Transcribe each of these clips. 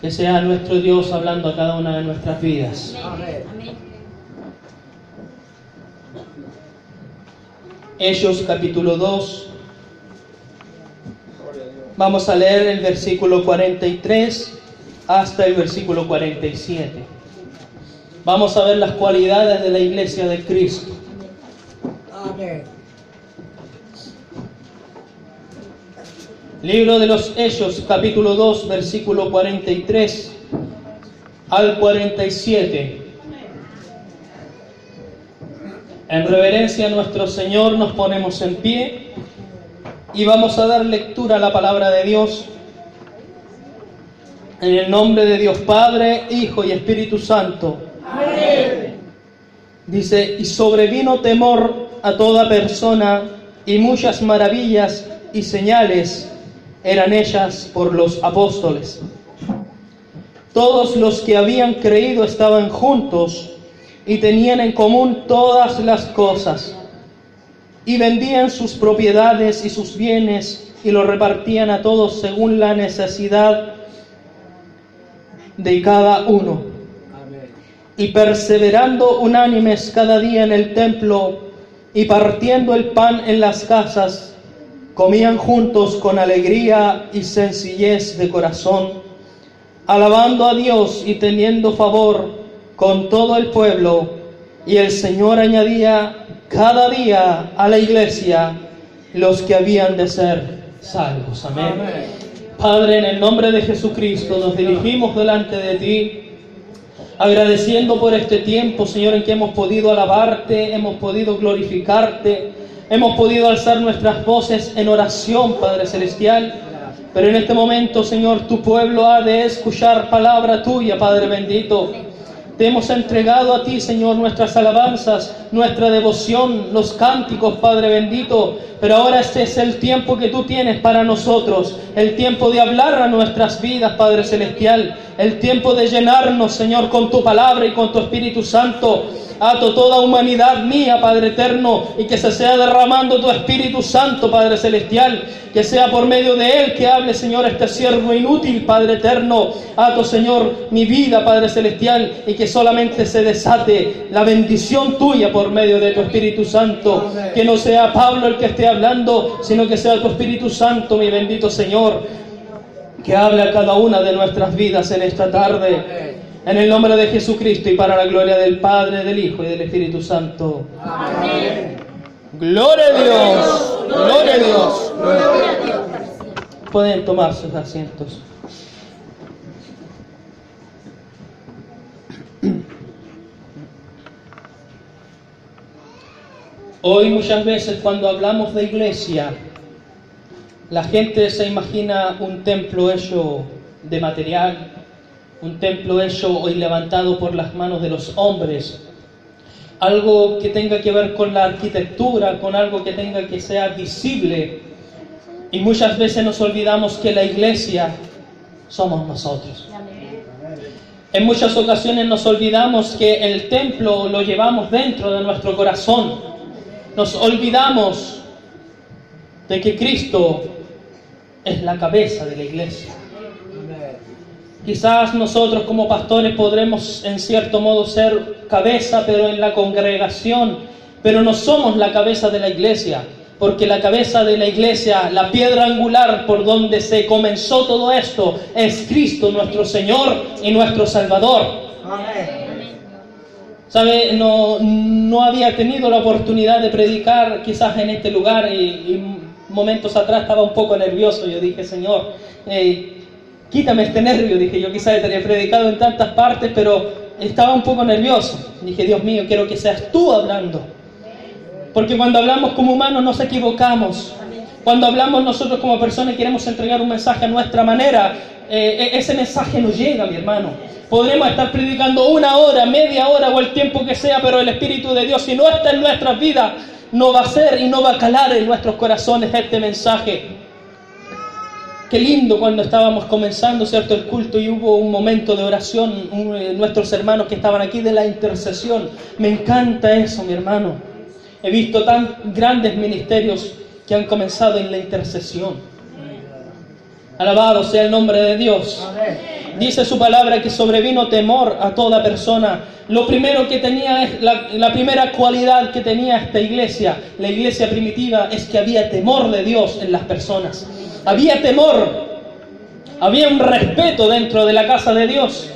Que sea nuestro Dios hablando a cada una de nuestras vidas. Hechos capítulo 2. Vamos a leer el versículo 43 hasta el versículo 47. Vamos a ver las cualidades de la iglesia de Cristo. Amén. Libro de los Hechos, capítulo 2, versículo 43 al 47. En reverencia a nuestro Señor nos ponemos en pie y vamos a dar lectura a la palabra de Dios. En el nombre de Dios Padre, Hijo y Espíritu Santo. Amén. Dice, y sobrevino temor a toda persona y muchas maravillas y señales eran ellas por los apóstoles. Todos los que habían creído estaban juntos y tenían en común todas las cosas y vendían sus propiedades y sus bienes y los repartían a todos según la necesidad de cada uno. Y perseverando unánimes cada día en el templo y partiendo el pan en las casas, comían juntos con alegría y sencillez de corazón, alabando a Dios y teniendo favor con todo el pueblo. Y el Señor añadía cada día a la iglesia los que habían de ser salvos. Amén. Amén. Padre, en el nombre de Jesucristo nos dirigimos delante de ti, agradeciendo por este tiempo, Señor, en que hemos podido alabarte, hemos podido glorificarte, hemos podido alzar nuestras voces en oración, Padre Celestial. Pero en este momento, Señor, tu pueblo ha de escuchar palabra tuya, Padre bendito. Te hemos entregado a ti, Señor, nuestras alabanzas, nuestra devoción, los cánticos, Padre bendito. Pero ahora este es el tiempo que tú tienes para nosotros, el tiempo de hablar a nuestras vidas, Padre Celestial, el tiempo de llenarnos, Señor, con tu palabra y con tu Espíritu Santo. Ato toda humanidad mía, Padre eterno, y que se sea derramando tu Espíritu Santo, Padre celestial, que sea por medio de él que hable, Señor, este siervo inútil, Padre eterno. Ato, Señor, mi vida, Padre celestial, y que solamente se desate la bendición tuya por medio de tu Espíritu Santo. Que no sea Pablo el que esté hablando, sino que sea tu Espíritu Santo, mi bendito Señor, que hable a cada una de nuestras vidas en esta tarde. En el nombre de Jesucristo y para la gloria del Padre, del Hijo y del Espíritu Santo. Amén. Gloria a Dios. Gloria a Dios. Pueden tomar sus asientos. Hoy muchas veces cuando hablamos de iglesia, la gente se imagina un templo hecho de material, un templo hecho y levantado por las manos de los hombres, algo que tenga que ver con la arquitectura, con algo que tenga que sea visible. Y muchas veces nos olvidamos que la iglesia somos nosotros. En muchas ocasiones nos olvidamos que el templo lo llevamos dentro de nuestro corazón. Nos olvidamos de que Cristo es la cabeza de la iglesia. Quizás nosotros como pastores podremos en cierto modo ser cabeza, pero en la congregación, pero no somos la cabeza de la iglesia, porque la cabeza de la iglesia, la piedra angular por donde se comenzó todo esto, es Cristo nuestro Señor y nuestro Salvador. Amén. ¿Sabe? No, no había tenido la oportunidad de predicar quizás en este lugar y, momentos atrás estaba un poco nervioso. Yo dije, Señor, eh, quítame este nervio. Dije, yo quizás he predicado en tantas partes, pero estaba un poco nervioso. Dije, Dios mío, quiero que seas tú hablando. Porque cuando hablamos como humanos nos equivocamos. Cuando hablamos nosotros como personas y queremos entregar un mensaje a nuestra manera, eh, ese mensaje no llega, mi hermano. Podremos estar predicando una hora, media hora o el tiempo que sea, pero el Espíritu de Dios, si no está en nuestras vidas, no va a ser y no va a calar en nuestros corazones este mensaje. Qué lindo cuando estábamos comenzando, ¿cierto? El culto y hubo un momento de oración, eh, nuestros hermanos que estaban aquí de la intercesión. Me encanta eso, mi hermano. He visto tan grandes ministerios que han comenzado en la intercesión. Alabado sea el nombre de Dios. Dice su palabra que sobrevino temor a toda persona. Lo primero que tenía, es la, la primera cualidad que tenía esta iglesia, la iglesia primitiva, es que había temor de Dios en las personas. Había temor, había un respeto dentro de la casa de Dios.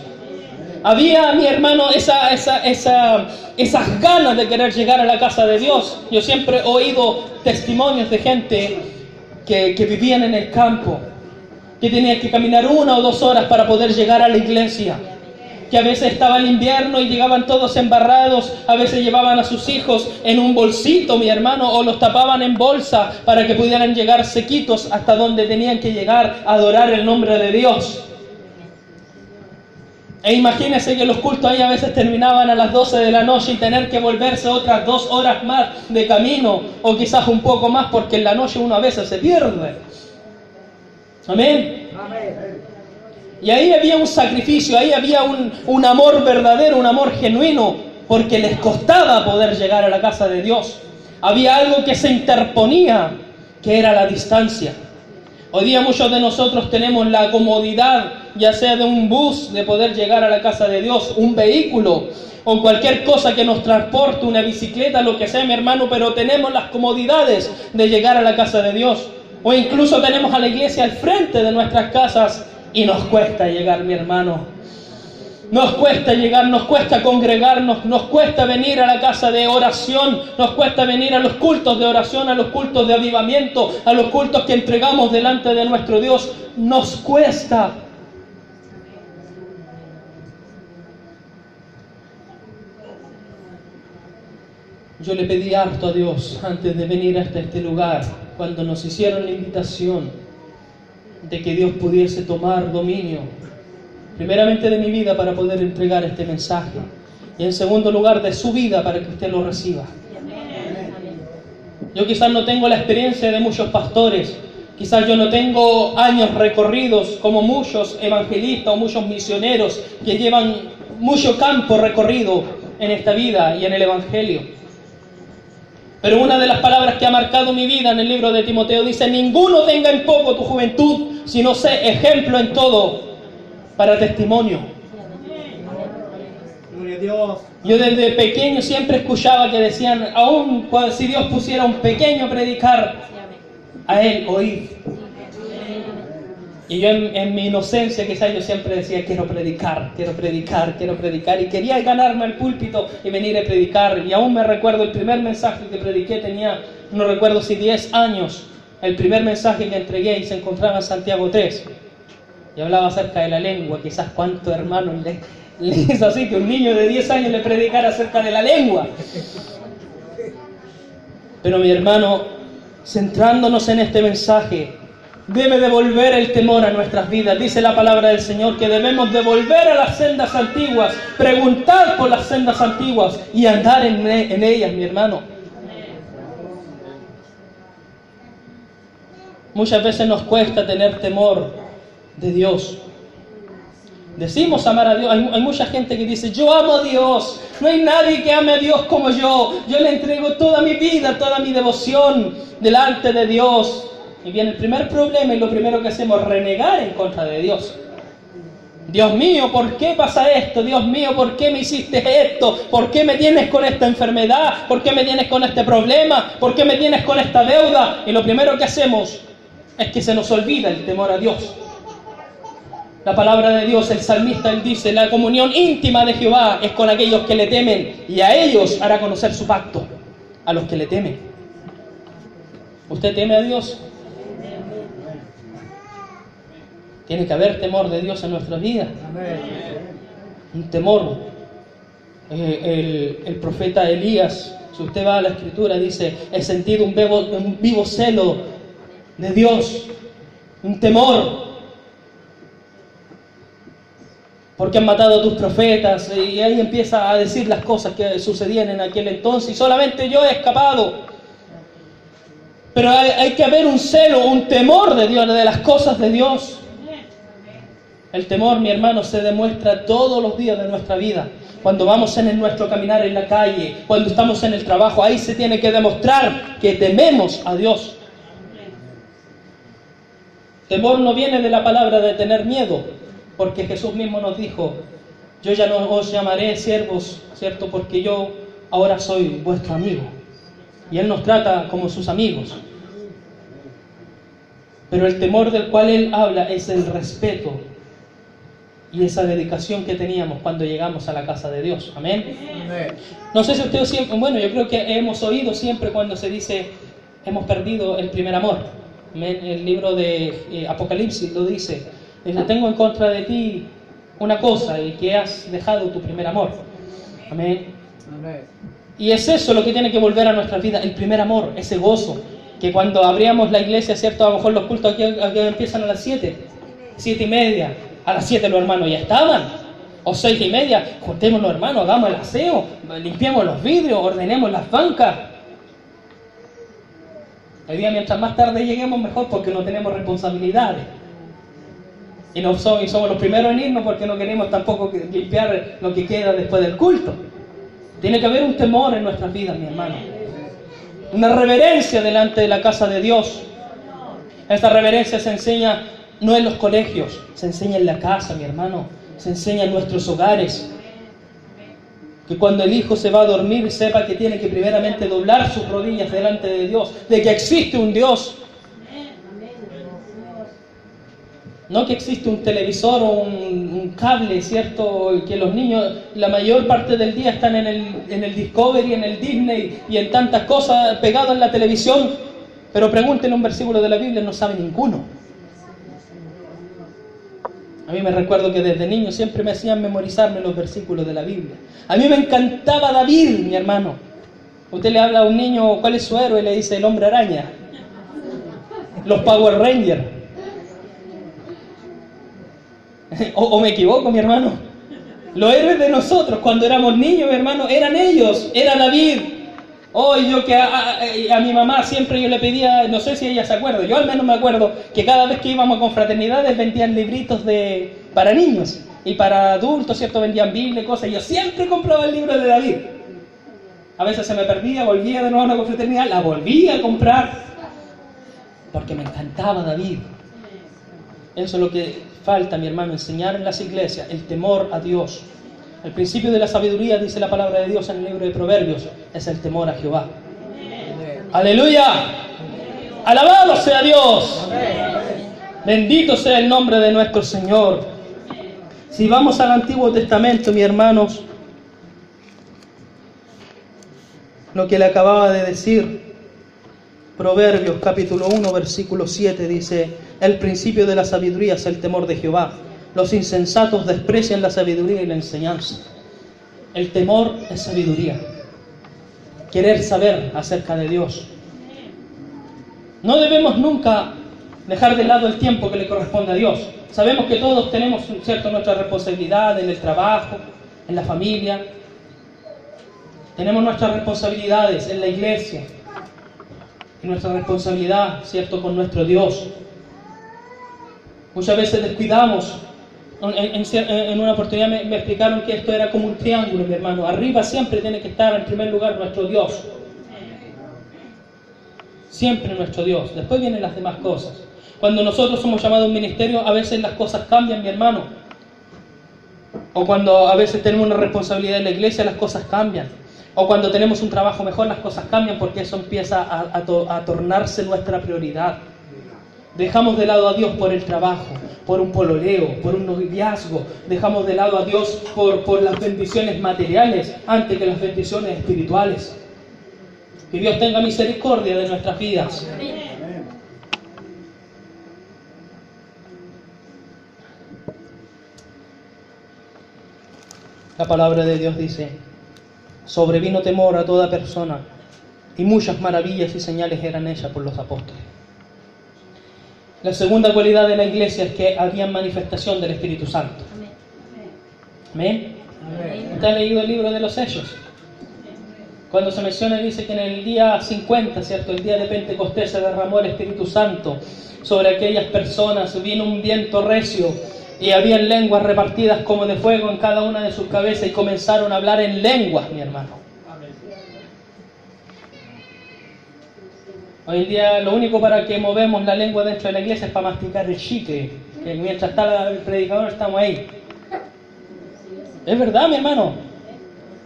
Había, mi hermano, esa, esa, esa, esas ganas de querer llegar a la casa de Dios. Yo siempre he oído testimonios de gente que, que vivían en el campo, que tenían que caminar una o dos horas para poder llegar a la iglesia. Que a veces estaba el invierno y llegaban todos embarrados, a veces llevaban a sus hijos en un bolsito, mi hermano, o los tapaban en bolsa para que pudieran llegar sequitos hasta donde tenían que llegar a adorar el nombre de Dios. E imagínense que los cultos ahí a veces terminaban a las 12 de la noche y tener que volverse otras dos horas más de camino, o quizás un poco más, porque en la noche uno a veces se pierde. Amén. Amén. Y ahí había un sacrificio, ahí había un, un amor verdadero, un amor genuino, porque les costaba poder llegar a la casa de Dios. Había algo que se interponía, que era la distancia. Hoy día muchos de nosotros tenemos la comodidad, ya sea de un bus, de poder llegar a la casa de Dios, un vehículo o cualquier cosa que nos transporte, una bicicleta, lo que sea, mi hermano, pero tenemos las comodidades de llegar a la casa de Dios. O incluso tenemos a la iglesia al frente de nuestras casas y nos cuesta llegar, mi hermano. Nos cuesta llegar, nos cuesta congregarnos, nos cuesta venir a la casa de oración, nos cuesta venir a los cultos de oración, a los cultos de avivamiento, a los cultos que entregamos delante de nuestro Dios. Nos cuesta. Yo le pedí harto a Dios antes de venir hasta este lugar, cuando nos hicieron la invitación de que Dios pudiese tomar dominio, primeramente de mi vida para poder entregar este mensaje, y en segundo lugar de su vida para que usted lo reciba. Yo quizás no tengo la experiencia de muchos pastores, quizás yo no tengo años recorridos como muchos evangelistas o muchos misioneros que llevan mucho campo recorrido en esta vida y en el Evangelio. Pero una de las palabras que ha marcado mi vida en el libro de Timoteo dice, ninguno tenga en poco tu juventud, sino sé ejemplo en todo para testimonio. Yo desde pequeño siempre escuchaba que decían, aún si Dios pusiera un pequeño predicar, a él oír. Y yo en, en mi inocencia quizás yo siempre decía, quiero predicar, quiero predicar, quiero predicar. Y quería ganarme el púlpito y venir a predicar. Y aún me recuerdo el primer mensaje que prediqué, tenía, no recuerdo si 10 años, el primer mensaje que entregué y se encontraba en Santiago 3. Y hablaba acerca de la lengua, quizás cuántos hermanos le, le hizo así que un niño de 10 años le predicara acerca de la lengua. Pero mi hermano, centrándonos en este mensaje, debe devolver el temor a nuestras vidas. Dice la palabra del Señor que debemos devolver a las sendas antiguas, preguntar por las sendas antiguas y andar en, en ellas, mi hermano. Muchas veces nos cuesta tener temor de Dios. Decimos amar a Dios. Hay, mucha gente que dice, yo amo a Dios. No hay nadie que ame a Dios como yo. Yo le entrego toda mi vida, toda mi devoción delante de Dios. Y viene el primer problema y lo primero que hacemos renegar en contra de Dios. Dios mío, ¿por qué pasa esto? Dios mío, ¿por qué me hiciste esto? ¿Por qué me tienes con esta enfermedad? ¿Por qué me tienes con este problema? ¿Por qué me tienes con esta deuda? Y lo primero que hacemos es que se nos olvida el temor a Dios. La palabra de Dios, el salmista, él dice, la comunión íntima de Jehová es con aquellos que le temen y a ellos hará conocer su pacto, a los que le temen. ¿Usted teme a Dios? Tiene que haber temor de Dios en nuestra vida. Amén. Un temor. Eh, el, profeta Elías, si usted va a la escritura, dice, he sentido un vivo celo de Dios, un temor porque han matado a tus profetas y ahí empieza a decir las cosas que sucedían en aquel entonces y solamente yo he escapado. Pero hay, hay, que haber un celo, un temor de Dios, de las cosas de Dios. El temor, mi hermano, se demuestra todos los días de nuestra vida. Cuando vamos en el nuestro caminar en la calle, cuando estamos en el trabajo, ahí se tiene que demostrar que tememos a Dios. Temor no viene de la palabra de tener miedo, porque Jesús mismo nos dijo, yo ya no os llamaré siervos, ¿cierto? Porque yo ahora soy vuestro amigo. Y Él nos trata como sus amigos. Pero el temor del cual Él habla es el respeto y esa dedicación que teníamos cuando llegamos a la casa de Dios. Amén. No sé si ustedes siempre, bueno, yo creo que hemos oído siempre cuando se dice hemos perdido el primer amor. Amén. El libro de eh, Apocalipsis lo dice. Dice, tengo en contra de ti una cosa y que has dejado tu primer amor. Amén. Y es eso lo que tiene que volver a nuestra vida, el primer amor, ese gozo. Que cuando abríamos la iglesia, ¿cierto? A lo mejor los cultos aquí, aquí empiezan a las 7, 7 y media. A las 7 los hermanos ya estaban. O 6 y media, juntemos los hermanos, hagamos el aseo, limpiemos los vidrios, ordenemos las bancas. Hoy día, mientras más tarde lleguemos, mejor porque no tenemos responsabilidades. Y, no somos, y somos los primeros en irnos porque no queremos tampoco limpiar lo que queda después del culto. Tiene que haber un temor en nuestras vidas, mi hermano. Una reverencia delante de la casa de Dios. Esta reverencia se enseña no en los colegios, se enseña en la casa, mi hermano. Se enseña en nuestros hogares. Que cuando el hijo se va a dormir sepa que tiene que primeramente doblar sus rodillas delante de Dios, de que existe un Dios. No que existe un televisor o un, cable, ¿cierto? Que los niños la mayor parte del día están en el, en el Discovery, en el Disney y en tantas cosas pegadas en la televisión. Pero pregúntenle un versículo de la Biblia, no sabe ninguno. A mí me recuerdo que desde niño siempre me hacían memorizarme los versículos de la Biblia. A mí me encantaba David, mi hermano. Usted le habla a un niño, ¿cuál es su héroe? Le dice el hombre araña. Los Power Rangers. O, me equivoco, mi hermano. Los héroes de nosotros cuando éramos niños, mi hermano, eran ellos, era David. Hoy yo que a, mi mamá siempre yo le pedía, no sé si ella se acuerda, yo al menos me acuerdo que cada vez que íbamos a confraternidades vendían libritos de para niños y para adultos, ¿cierto? Vendían Biblia y cosas. Yo siempre compraba el libro de David. A veces se me perdía, volvía de nuevo a una confraternidad, la volvía a comprar porque me encantaba David. Eso es lo que falta, mi hermano, enseñar en las iglesias, el temor a Dios. El principio de la sabiduría, dice la palabra de Dios en el libro de Proverbios, es el temor a Jehová. Aleluya. Alabado sea Dios. Bendito sea el nombre de nuestro Señor. Si vamos al Antiguo Testamento, mis hermanos, lo que le acababa de decir, Proverbios capítulo 1, versículo 7 dice, el principio de la sabiduría es el temor de Jehová. Los insensatos desprecian la sabiduría y la enseñanza. El temor es sabiduría. Querer saber acerca de Dios. No debemos nunca dejar de lado el tiempo que le corresponde a Dios. Sabemos que todos tenemos cierto nuestra responsabilidad en el trabajo, en la familia. Tenemos nuestras responsabilidades en la iglesia, y nuestra responsabilidad, ¿cierto?, con nuestro Dios. Muchas veces descuidamos. En, una oportunidad me, explicaron que esto era como un triángulo, mi hermano. Arriba siempre tiene que estar en primer lugar nuestro Dios. Siempre nuestro Dios. Después vienen las demás cosas. Cuando nosotros somos llamados a un ministerio, a veces las cosas cambian, mi hermano. O cuando a veces tenemos una responsabilidad en la iglesia, las cosas cambian. O cuando tenemos un trabajo mejor, las cosas cambian porque eso empieza a tornarse nuestra prioridad. Dejamos de lado a Dios por el trabajo, por un pololeo, por un noviazgo. Dejamos de lado a Dios por, por las bendiciones materiales antes que las bendiciones espirituales. Que Dios tenga misericordia de nuestras vidas. La palabra de Dios dice, sobrevino temor a toda persona y muchas maravillas y señales eran hechas por los apóstoles. La segunda cualidad de la iglesia es que había manifestación del Espíritu Santo. Amén. Amén. ¿Usted ha leído el libro de los Hechos? Cuando se menciona, dice que en el día 50, ¿cierto? El día de Pentecostés se derramó el Espíritu Santo sobre aquellas personas, vino un viento recio y habían lenguas repartidas como de fuego en cada una de sus cabezas y comenzaron a hablar en lenguas, mi hermano. Hoy en día lo único para que movemos la lengua dentro de la iglesia es para masticar el chicle. Que mientras está el predicador estamos ahí. ¿Es verdad, mi hermano?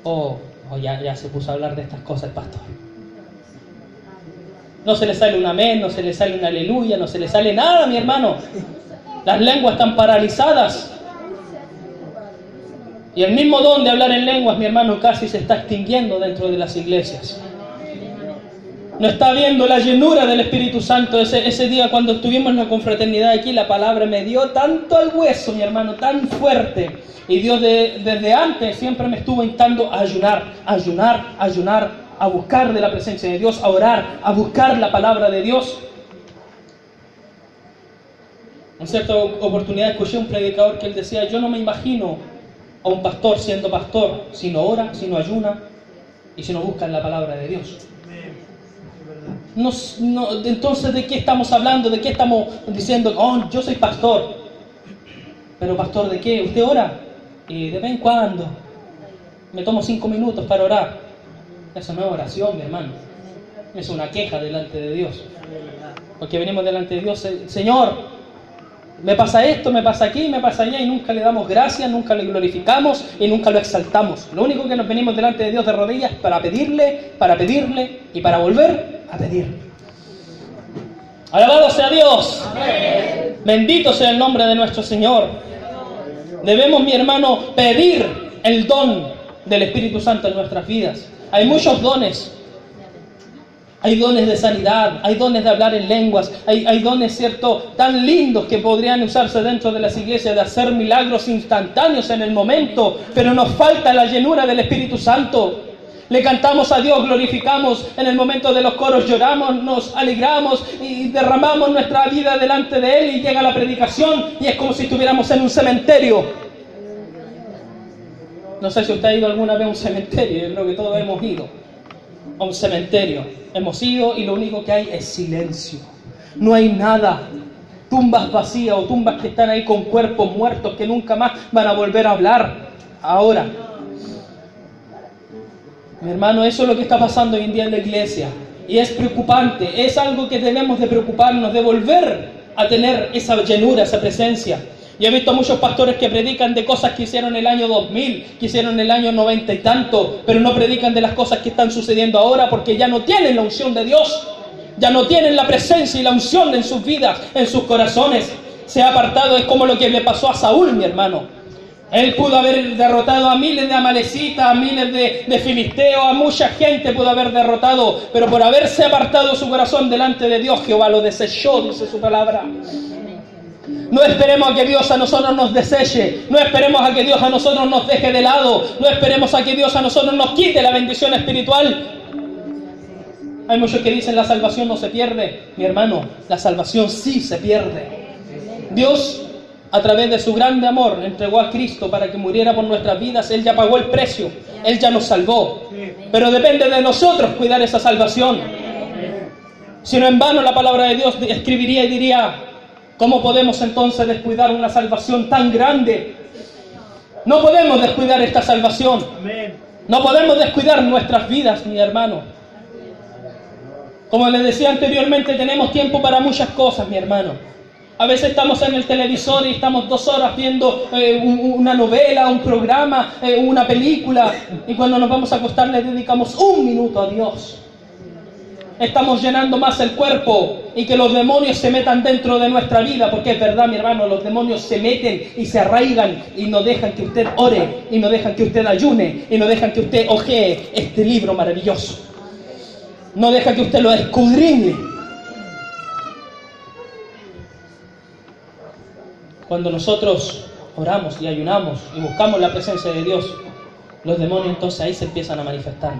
O o ya, ya se puso a hablar de estas cosas el pastor. No se le sale un amén, no se le sale un aleluya, no se le sale nada, mi hermano. Las lenguas están paralizadas. Y el mismo don de hablar en lenguas, mi hermano, casi se está extinguiendo dentro de las iglesias. No está viendo la llenura del Espíritu Santo. Ese, ese día cuando estuvimos en la confraternidad aquí, la palabra me dio tanto al hueso, mi hermano, tan fuerte. Y Dios de- desde antes siempre me estuvo instando a ayunar, a ayunar, a ayunar, a buscar de la presencia de Dios, a orar, a buscar la palabra de Dios. En cierta oportunidad escuché un predicador que él decía, yo no me imagino a un pastor siendo pastor si no ora, si no ayuna y si no busca la palabra de Dios. No, entonces, ¿de qué estamos hablando? ¿De qué estamos diciendo? Oh, yo soy pastor. ¿Pero pastor de qué? ¿Usted ora? Y de vez en cuando. Me tomo cinco minutos para orar. Eso no es oración, mi hermano. Es una queja delante de Dios. Porque venimos delante de Dios, "Se- Señor, me pasa esto, me pasa aquí, me pasa allá, y nunca le damos gracias, nunca le glorificamos y nunca lo exaltamos. Lo único que nos venimos delante de Dios de rodillas para pedirle, para pedirle y para volver a pedir. Alabado sea Dios. Bendito sea el nombre de nuestro Señor. Debemos, mi hermano, pedir el don del Espíritu Santo en nuestras vidas. Hay muchos dones. Hay dones de sanidad, hay dones de hablar en lenguas, hay, dones, ¿cierto?, tan lindos que podrían usarse dentro de las iglesias de hacer milagros instantáneos en el momento, pero nos falta la llenura del Espíritu Santo. Le cantamos a Dios, glorificamos, en el momento de los coros lloramos, nos alegramos y derramamos nuestra vida delante de Él y llega la predicación y es como si estuviéramos en un cementerio. No sé si usted ha ido alguna vez a un cementerio, yo creo que todos hemos ido a un cementerio. Hemos ido y lo único que hay es silencio. No hay nada. Tumbas vacías o tumbas que están ahí con cuerpos muertos que nunca más van a volver a hablar. Ahora, mi hermano, eso es lo que está pasando hoy en día en la iglesia. Y es preocupante. Es algo que debemos de preocuparnos, de volver a tener esa llenura, esa presencia. Yo he visto a muchos pastores que predican de cosas que hicieron el año 2000, que hicieron el año 90 y tanto, pero no predican de las cosas que están sucediendo ahora porque ya no tienen la unción de Dios, ya no tienen la presencia y la unción en sus vidas, en sus corazones. Se ha apartado, es como lo que le pasó a Saúl, mi hermano. Él pudo haber derrotado a miles de amalecitas, a miles de, de filisteos, a mucha gente pudo haber derrotado, pero por haberse apartado su corazón delante de Dios, Jehová lo desechó, dice su palabra. No esperemos a que Dios a nosotros nos deseche. No esperemos a que Dios a nosotros nos deje de lado. No esperemos a que Dios a nosotros nos quite la bendición espiritual. Hay muchos que dicen la salvación no se pierde. Mi hermano, la salvación sí se pierde. Dios, a través de su grande amor, entregó a Cristo para que muriera por nuestras vidas. Él ya pagó el precio. Él ya nos salvó. Pero depende de nosotros cuidar esa salvación. Si no en vano la palabra de Dios escribiría y diría, ¿Cómo podemos entonces descuidar una salvación tan grande? No podemos descuidar esta salvación. No podemos descuidar nuestras vidas, mi hermano. Como les decía anteriormente, tenemos tiempo para muchas cosas, mi hermano. A veces estamos en el televisor y estamos dos horas viendo eh, un- una novela, un programa, eh, una película, y cuando nos vamos a acostar le dedicamos un minuto a Dios. Estamos llenando más el cuerpo y que los demonios se metan dentro de nuestra vida, porque es verdad, mi hermano, los demonios se meten y se arraigan y no dejan que usted ore, y no dejan que usted ayune, y no dejan que usted ojee este libro maravilloso. No deja que usted lo escudriñe. Cuando nosotros oramos y ayunamos y buscamos la presencia de Dios, los demonios entonces ahí se empiezan a manifestar.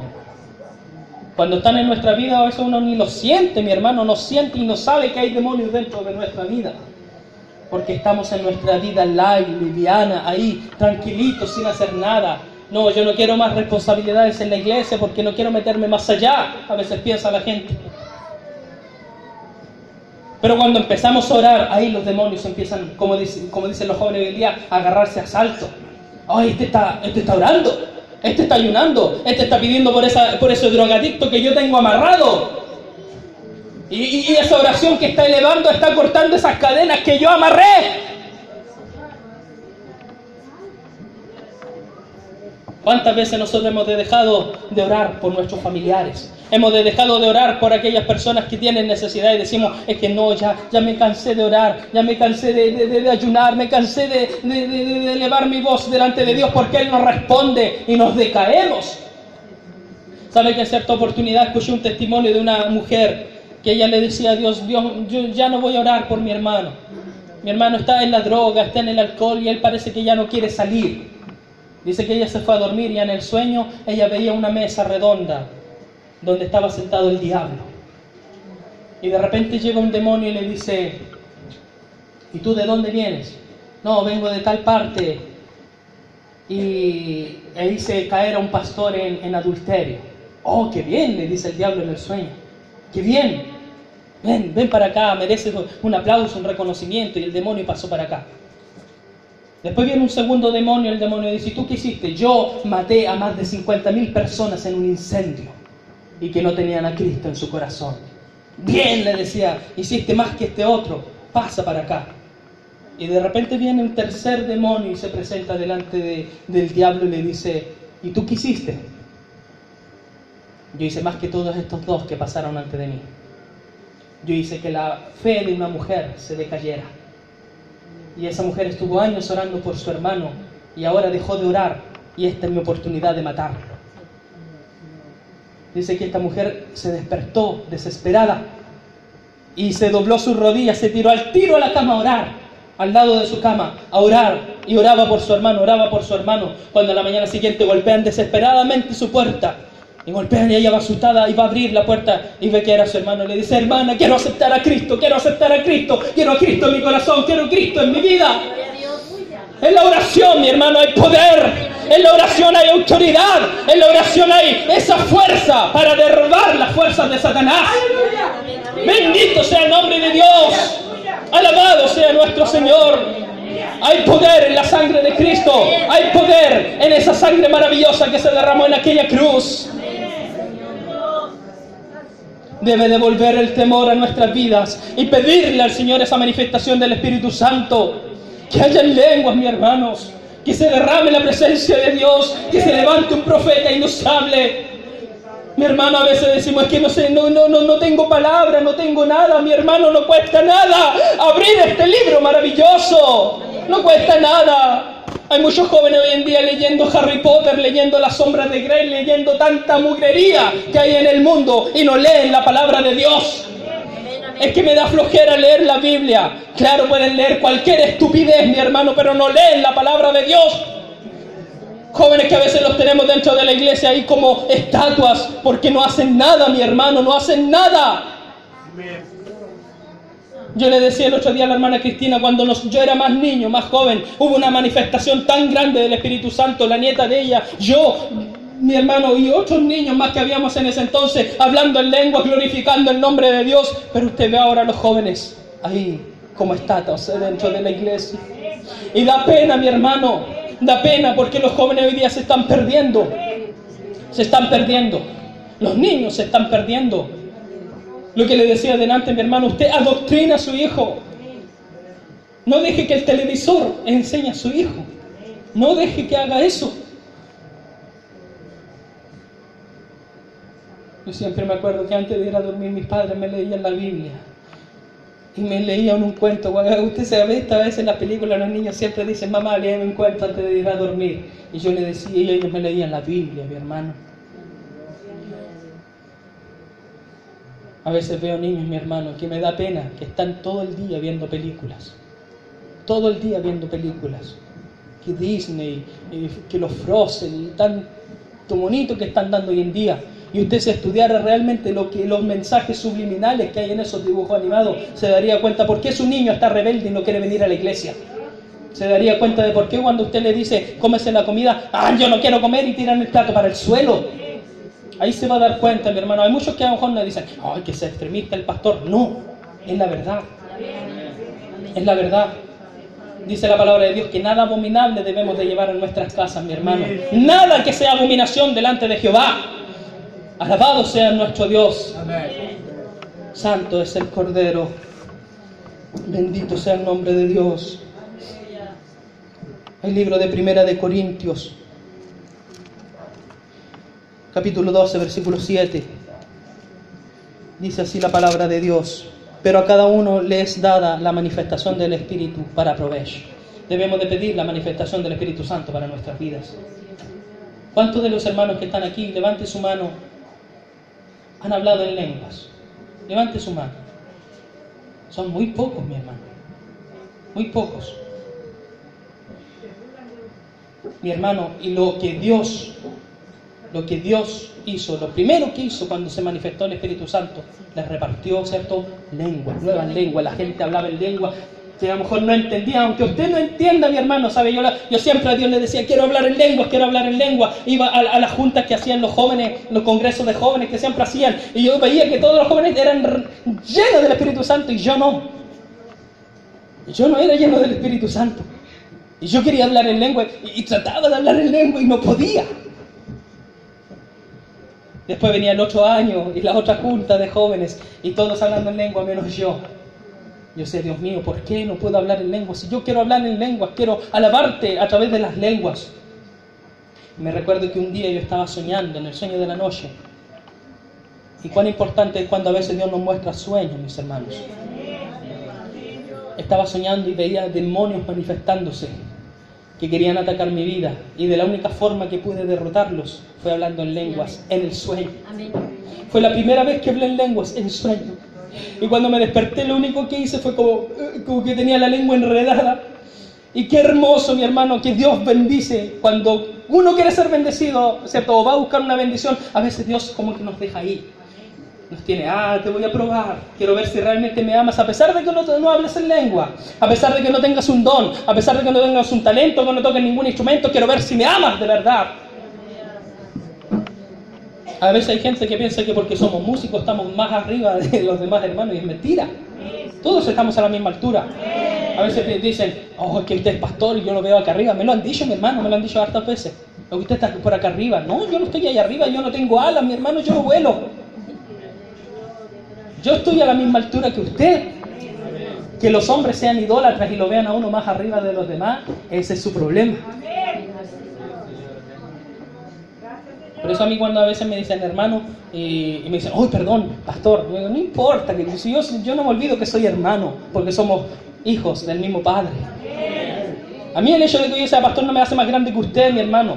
Cuando están en nuestra vida, a veces uno ni lo siente, mi hermano, no siente y no sabe que hay demonios dentro de nuestra vida. Porque estamos en nuestra vida light, liviana, ahí, tranquilitos, sin hacer nada. No, yo no quiero más responsabilidades en la iglesia porque no quiero meterme más allá. A veces piensa la gente. Pero cuando empezamos a orar, ahí los demonios empiezan, como dicen, los jóvenes hoy en día, a agarrarse a salto. Ay, este está, este está orando, este está ayunando, este está pidiendo por, esa, ese drogadicto que yo tengo amarrado. Y, y esa oración que está elevando está cortando esas cadenas que yo amarré. ¿Cuántas veces nosotros hemos dejado de orar por nuestros familiares? Hemos dejado de orar por aquellas personas que tienen necesidad y decimos, es que no, ya, ya me cansé de orar, ya me cansé de, de- ayunar, me cansé de elevar mi voz delante de Dios porque Él nos responde y nos decaemos. ¿Sabe que en cierta oportunidad escuché un testimonio de una mujer que ella le decía a Dios, Dios, yo ya no voy a orar por mi hermano. Mi hermano está en la droga, está en el alcohol y él parece que ya no quiere salir. Dice que ella se fue a dormir y en el sueño ella veía una mesa redonda donde estaba sentado el diablo. Y de repente llega un demonio y le dice, ¿y tú de dónde vienes? No, vengo de tal parte. Y e hice caer a un pastor en, adulterio. Oh, qué bien, le dice el diablo en el sueño. Qué bien. Ven, ven para acá, mereces un aplauso, un reconocimiento. Y el demonio pasó para acá. Después viene un segundo demonio, el demonio dice, ¿y tú qué hiciste? Yo maté a más de 50.000 personas en un incendio y que no tenían a Cristo en su corazón. Bien, le decía, hiciste más que este otro, pasa para acá. Y de repente viene un tercer demonio y se presenta delante de- del diablo y le dice, ¿y tú qué hiciste? Yo hice más que todos estos dos que pasaron antes de mí. Yo hice que la fe de una mujer se decayera. Y esa mujer estuvo años orando por su hermano y ahora dejó de orar y esta es mi oportunidad de matarlo. Dice que esta mujer se despertó desesperada y se dobló sus rodillas, se tiró al tiro a la cama a orar, al lado de su cama, a orar y oraba por su hermano, oraba por su hermano. Cuando a la mañana siguiente golpean desesperadamente su puerta y golpean y ella va asustada y va a abrir la puerta y ve que era su hermano y le dice, hermana, quiero aceptar a Cristo, quiero aceptar a Cristo, quiero a Cristo en mi corazón, quiero a Cristo en mi vida. En la oración, mi hermano, hay poder. En la oración hay autoridad. En la oración hay esa fuerza para derribar las fuerzas de Satanás. Bendito sea el nombre de Dios. Alabado sea nuestro Señor. Hay poder en la sangre de Cristo. Hay poder en esa sangre maravillosa que se derramó en aquella cruz. Debe devolver el temor a nuestras vidas y pedirle al Señor esa manifestación del Espíritu Santo. Que haya lenguas, mis hermanos. Que se derrame la presencia de Dios. Que se levante un profeta y nos hable. Mi hermano, a veces decimos es que no sé, no, no, no, no tengo palabra, no tengo nada. Mi hermano, no cuesta nada abrir este libro maravilloso. No cuesta nada. Hay muchos jóvenes hoy en día leyendo Harry Potter, leyendo Las sombras de Grey, leyendo tanta mugrería que hay en el mundo y no leen la palabra de Dios. Es que me da flojera leer la Biblia. Claro, pueden leer cualquier estupidez, mi hermano, pero no leen la palabra de Dios. Jóvenes que a veces los tenemos dentro de la iglesia ahí como estatuas porque no hacen nada, mi hermano, no hacen nada. Yo le decía el otro día a la hermana Cristina, cuando nos- yo era más niño, más joven, hubo una manifestación tan grande del Espíritu Santo, la nieta de ella, yo, mi hermano y otros niños más que habíamos en ese entonces, hablando en lengua, glorificando el nombre de Dios. Pero usted ve ahora a los jóvenes ahí como estatuas dentro de la iglesia. Y da pena, mi hermano, da pena porque los jóvenes hoy día se están perdiendo. Se están perdiendo. Los niños se están perdiendo. Lo que le decía delante, mi hermano, usted adoctrina a su hijo. No deje que el televisor enseñe a su hijo. No deje que haga eso. Yo siempre me acuerdo que antes de ir a dormir mis padres me leían la Biblia. Y me leían un cuento. Usted se ve esta vez en las películas, los niños siempre dicen, mamá, léeme un cuento antes de ir a dormir. Y yo le decía, y ellos me leían la Biblia, mi hermano. A veces veo niños, mi hermano, que me da pena, que están todo el día viendo películas. Todo el día viendo películas. Que Disney, eh, que los Frozen, y tanto bonito que están dando hoy en día. Y usted si estudiara realmente lo que, los mensajes subliminales que hay en esos dibujos animados, se daría cuenta por qué su niño está rebelde y no quiere venir a la iglesia. Se daría cuenta de por qué cuando usted le dice, cómese la comida, ah, yo no quiero comer y tiran el plato para el suelo. Ahí se va a dar cuenta, mi hermano. Hay muchos que a lo mejor nos dicen, ay, que se extremista el pastor. No, es la verdad. Es la verdad. Dice la palabra de Dios que nada abominable debemos de llevar en nuestras casas, mi hermano. Nada que sea abominación delante de Jehová. Alabado sea nuestro Dios. Amén. Santo es el Cordero. Bendito sea el nombre de Dios. El libro de Primera de Corintios. capítulo 12, versículo 7. Dice así la palabra de Dios. Pero a cada uno le es dada la manifestación del Espíritu para provecho. Debemos de pedir la manifestación del Espíritu Santo para nuestras vidas. ¿Cuántos de los hermanos que están aquí, levante su mano, han hablado en lenguas? Levante su mano. Son muy pocos, mi hermano. Muy pocos. Mi hermano, y lo que Dios, lo que Dios hizo, lo primero que hizo cuando se manifestó el Espíritu Santo, les repartió, ¿cierto? Lenguas, nuevas lenguas. La gente hablaba en lengua que a lo mejor no entendía, aunque usted no entienda, mi hermano, ¿sabe? Yo, siempre a Dios le decía, quiero hablar en lenguas, quiero hablar en lengua. Iba a, las juntas que hacían los jóvenes, los congresos de jóvenes que siempre hacían, y yo veía que todos los jóvenes eran llenos del Espíritu Santo y yo no. Yo no era lleno del Espíritu Santo. Y yo quería hablar en lengua y, trataba de hablar en lengua y no podía. Después venía el ocho años y la otra junta de jóvenes y todos hablando en lengua menos yo. Yo sé, Dios mío, ¿por qué no puedo hablar en lengua? Si yo quiero hablar en lenguas, quiero alabarte a través de las lenguas. Me recuerdo que un día yo estaba soñando en el sueño de la noche. Y cuán importante es cuando a veces Dios nos muestra sueños, mis hermanos. Estaba soñando y veía demonios manifestándose que querían atacar mi vida. Y de la única forma que pude derrotarlos fue hablando en lenguas, en el sueño. Fue la primera vez que hablé en lenguas, en sueño. Y cuando me desperté, lo único que hice fue como, eh, como que tenía la lengua enredada. Y qué hermoso, mi hermano, que Dios bendice. Cuando uno quiere ser bendecido, ¿cierto? O va a buscar una bendición, a veces Dios como que nos deja ahí. Nos tiene, ah, te voy a probar. Quiero ver si realmente me amas, a pesar de que no, no hables en lengua, a pesar de que no tengas un don, a pesar de que no tengas un talento, que no toques ningún instrumento. Quiero ver si me amas de verdad. A veces hay gente que piensa que porque somos músicos estamos más arriba de los demás hermanos y es mentira. Todos estamos a la misma altura. A veces dicen, oh, es que usted es pastor y yo lo veo acá arriba. Me lo han dicho, mi hermano, me lo han dicho hartas veces. O usted está por acá arriba. No, yo no estoy ahí arriba, yo no tengo alas, mi hermano, yo no vuelo. Yo estoy a la misma altura que usted. Que los hombres sean idólatras y lo vean a uno más arriba de los demás, ese es su problema. Por eso a mí cuando a veces me dicen hermano y, me dicen, oh, perdón, pastor, digo, no importa, que yo, yo no me olvido que soy hermano, porque somos hijos del mismo Padre. A mí el hecho de que yo sea pastor no me hace más grande que usted, mi hermano.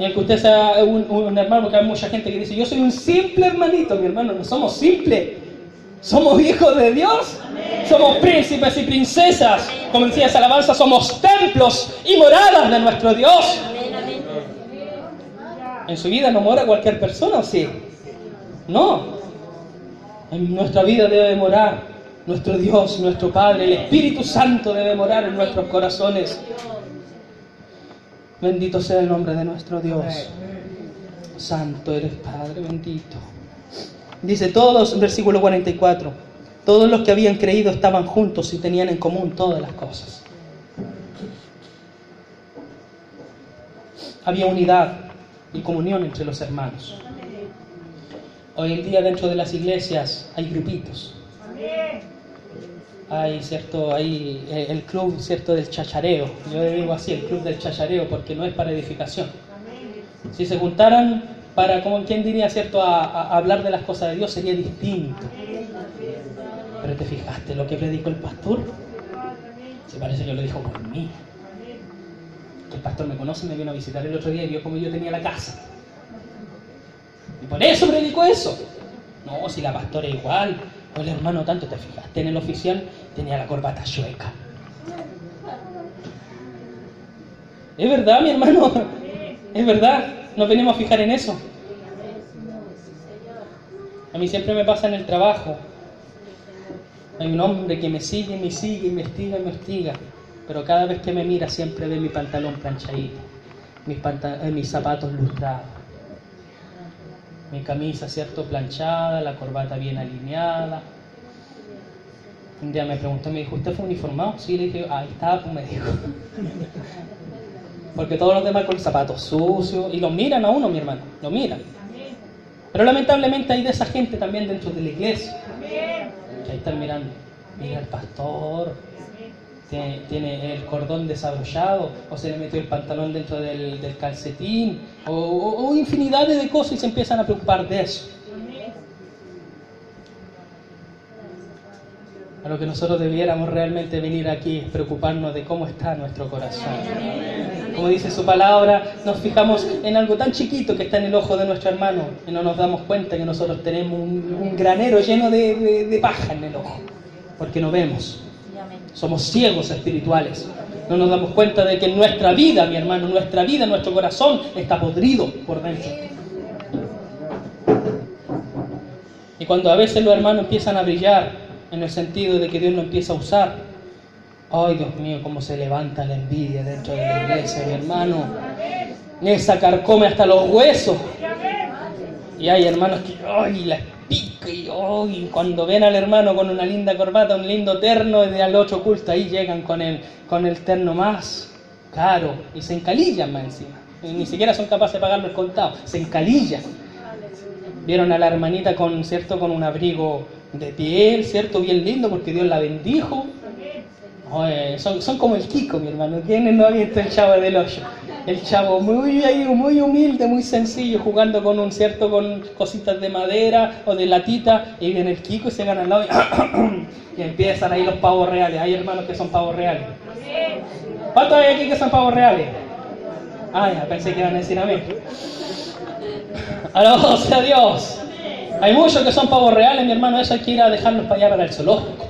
Y el que usted sea un, hermano, que hay mucha gente que dice, yo soy un simple hermanito, mi hermano, no somos simples. Somos hijos de Dios. Somos príncipes y princesas. Como decía esa alabanza, somos templos y moradas de nuestro Dios. ¿En su vida no mora cualquier persona o sí? No. En nuestra vida debe morar nuestro Dios, nuestro Padre. El Espíritu Santo debe morar en nuestros corazones. Bendito sea el nombre de nuestro Dios. Santo eres Padre, bendito. Dice todos, versículo 44, todos los que habían creído estaban juntos y tenían en común todas las cosas. Había unidad y comunión entre los hermanos. Hoy en día dentro de las iglesias hay grupitos. Hay cierto, hay eh, el club cierto del chachareo. Yo le digo así, el club del chachareo, porque no es para edificación. Si se juntaran para, como quien diría, cierto, a, hablar de las cosas de Dios sería distinto. Pero te fijaste lo que predicó el pastor. Se parece que lo dijo por mí. El pastor me conoce, me vino a visitar el otro día y vio como yo tenía la casa. Y por eso predicó eso. No, si la pastora igual, o el hermano tanto, te fijaste en el oficial, tenía la corbata chueca. Es verdad, mi hermano, es verdad, nos venimos a fijar en eso. A mí siempre me pasa en el trabajo. Hay un hombre que me sigue, me sigue, me hostiga, me hostiga. Pero cada vez que me mira siempre ve mi pantalón planchadito, eh, mis zapatos lustrados, mi camisa, ¿cierto? Planchada, la corbata bien alineada. Un día me preguntó, me dijo, ¿usted fue uniformado? Sí, le dije, ahí está, pues me dijo. Porque todos los demás con zapatos sucios, y lo miran a uno, mi hermano, lo miran. Pero lamentablemente hay de esa gente también dentro de la iglesia. Que ahí están mirando, mira el pastor, tiene, tiene el cordón desabrochado, o se le metió el pantalón dentro del, del calcetín, o, o- o infinidad de cosas y se empiezan a preocupar de eso. A lo que nosotros debiéramos realmente venir aquí es preocuparnos de cómo está nuestro corazón. Como dice su palabra, nos fijamos en algo tan chiquito que está en el ojo de nuestro hermano y no nos damos cuenta que nosotros tenemos un, un granero lleno de, de- de paja en el ojo, porque no vemos. Somos ciegos espirituales. No nos damos cuenta de que nuestra vida, mi hermano, nuestra vida, nuestro corazón está podrido por dentro. Y cuando a veces los hermanos empiezan a brillar en el sentido de que Dios lo empieza a usar, ay Dios mío, cómo se levanta la envidia dentro de la iglesia, mi hermano. Esa carcome hasta los huesos. Y hay hermanos que, ay, las pica y, cuando ven al hermano con una linda corbata, un lindo terno, y al otro culto, ahí llegan con el, con el terno más caro y se encalillan más encima. Y ni siquiera son capaces de pagarlo el contado, se encalillan. Vieron a la hermanita con, ¿cierto? con un abrigo de piel, ¿cierto? Bien lindo porque Dios la bendijo. Son, son como el Kiko, mi hermano. ¿Quién no ha visto el chavo del hoyo? El chavo muy, muy humilde, muy sencillo, jugando con un cierto, con cositas de madera o de latita, y viene el Kiko y se gana al lado y, empiezan ahí los pavos reales. Hay hermanos que son pavos reales. ¿Cuántos hay aquí que son pavos reales? Ah, ya, pensé que iban a decir amén. Alabado sea Dios. Hay muchos que son pavos reales, mi hermano, eso hay que ir a dejarlos para allá para el zoológico.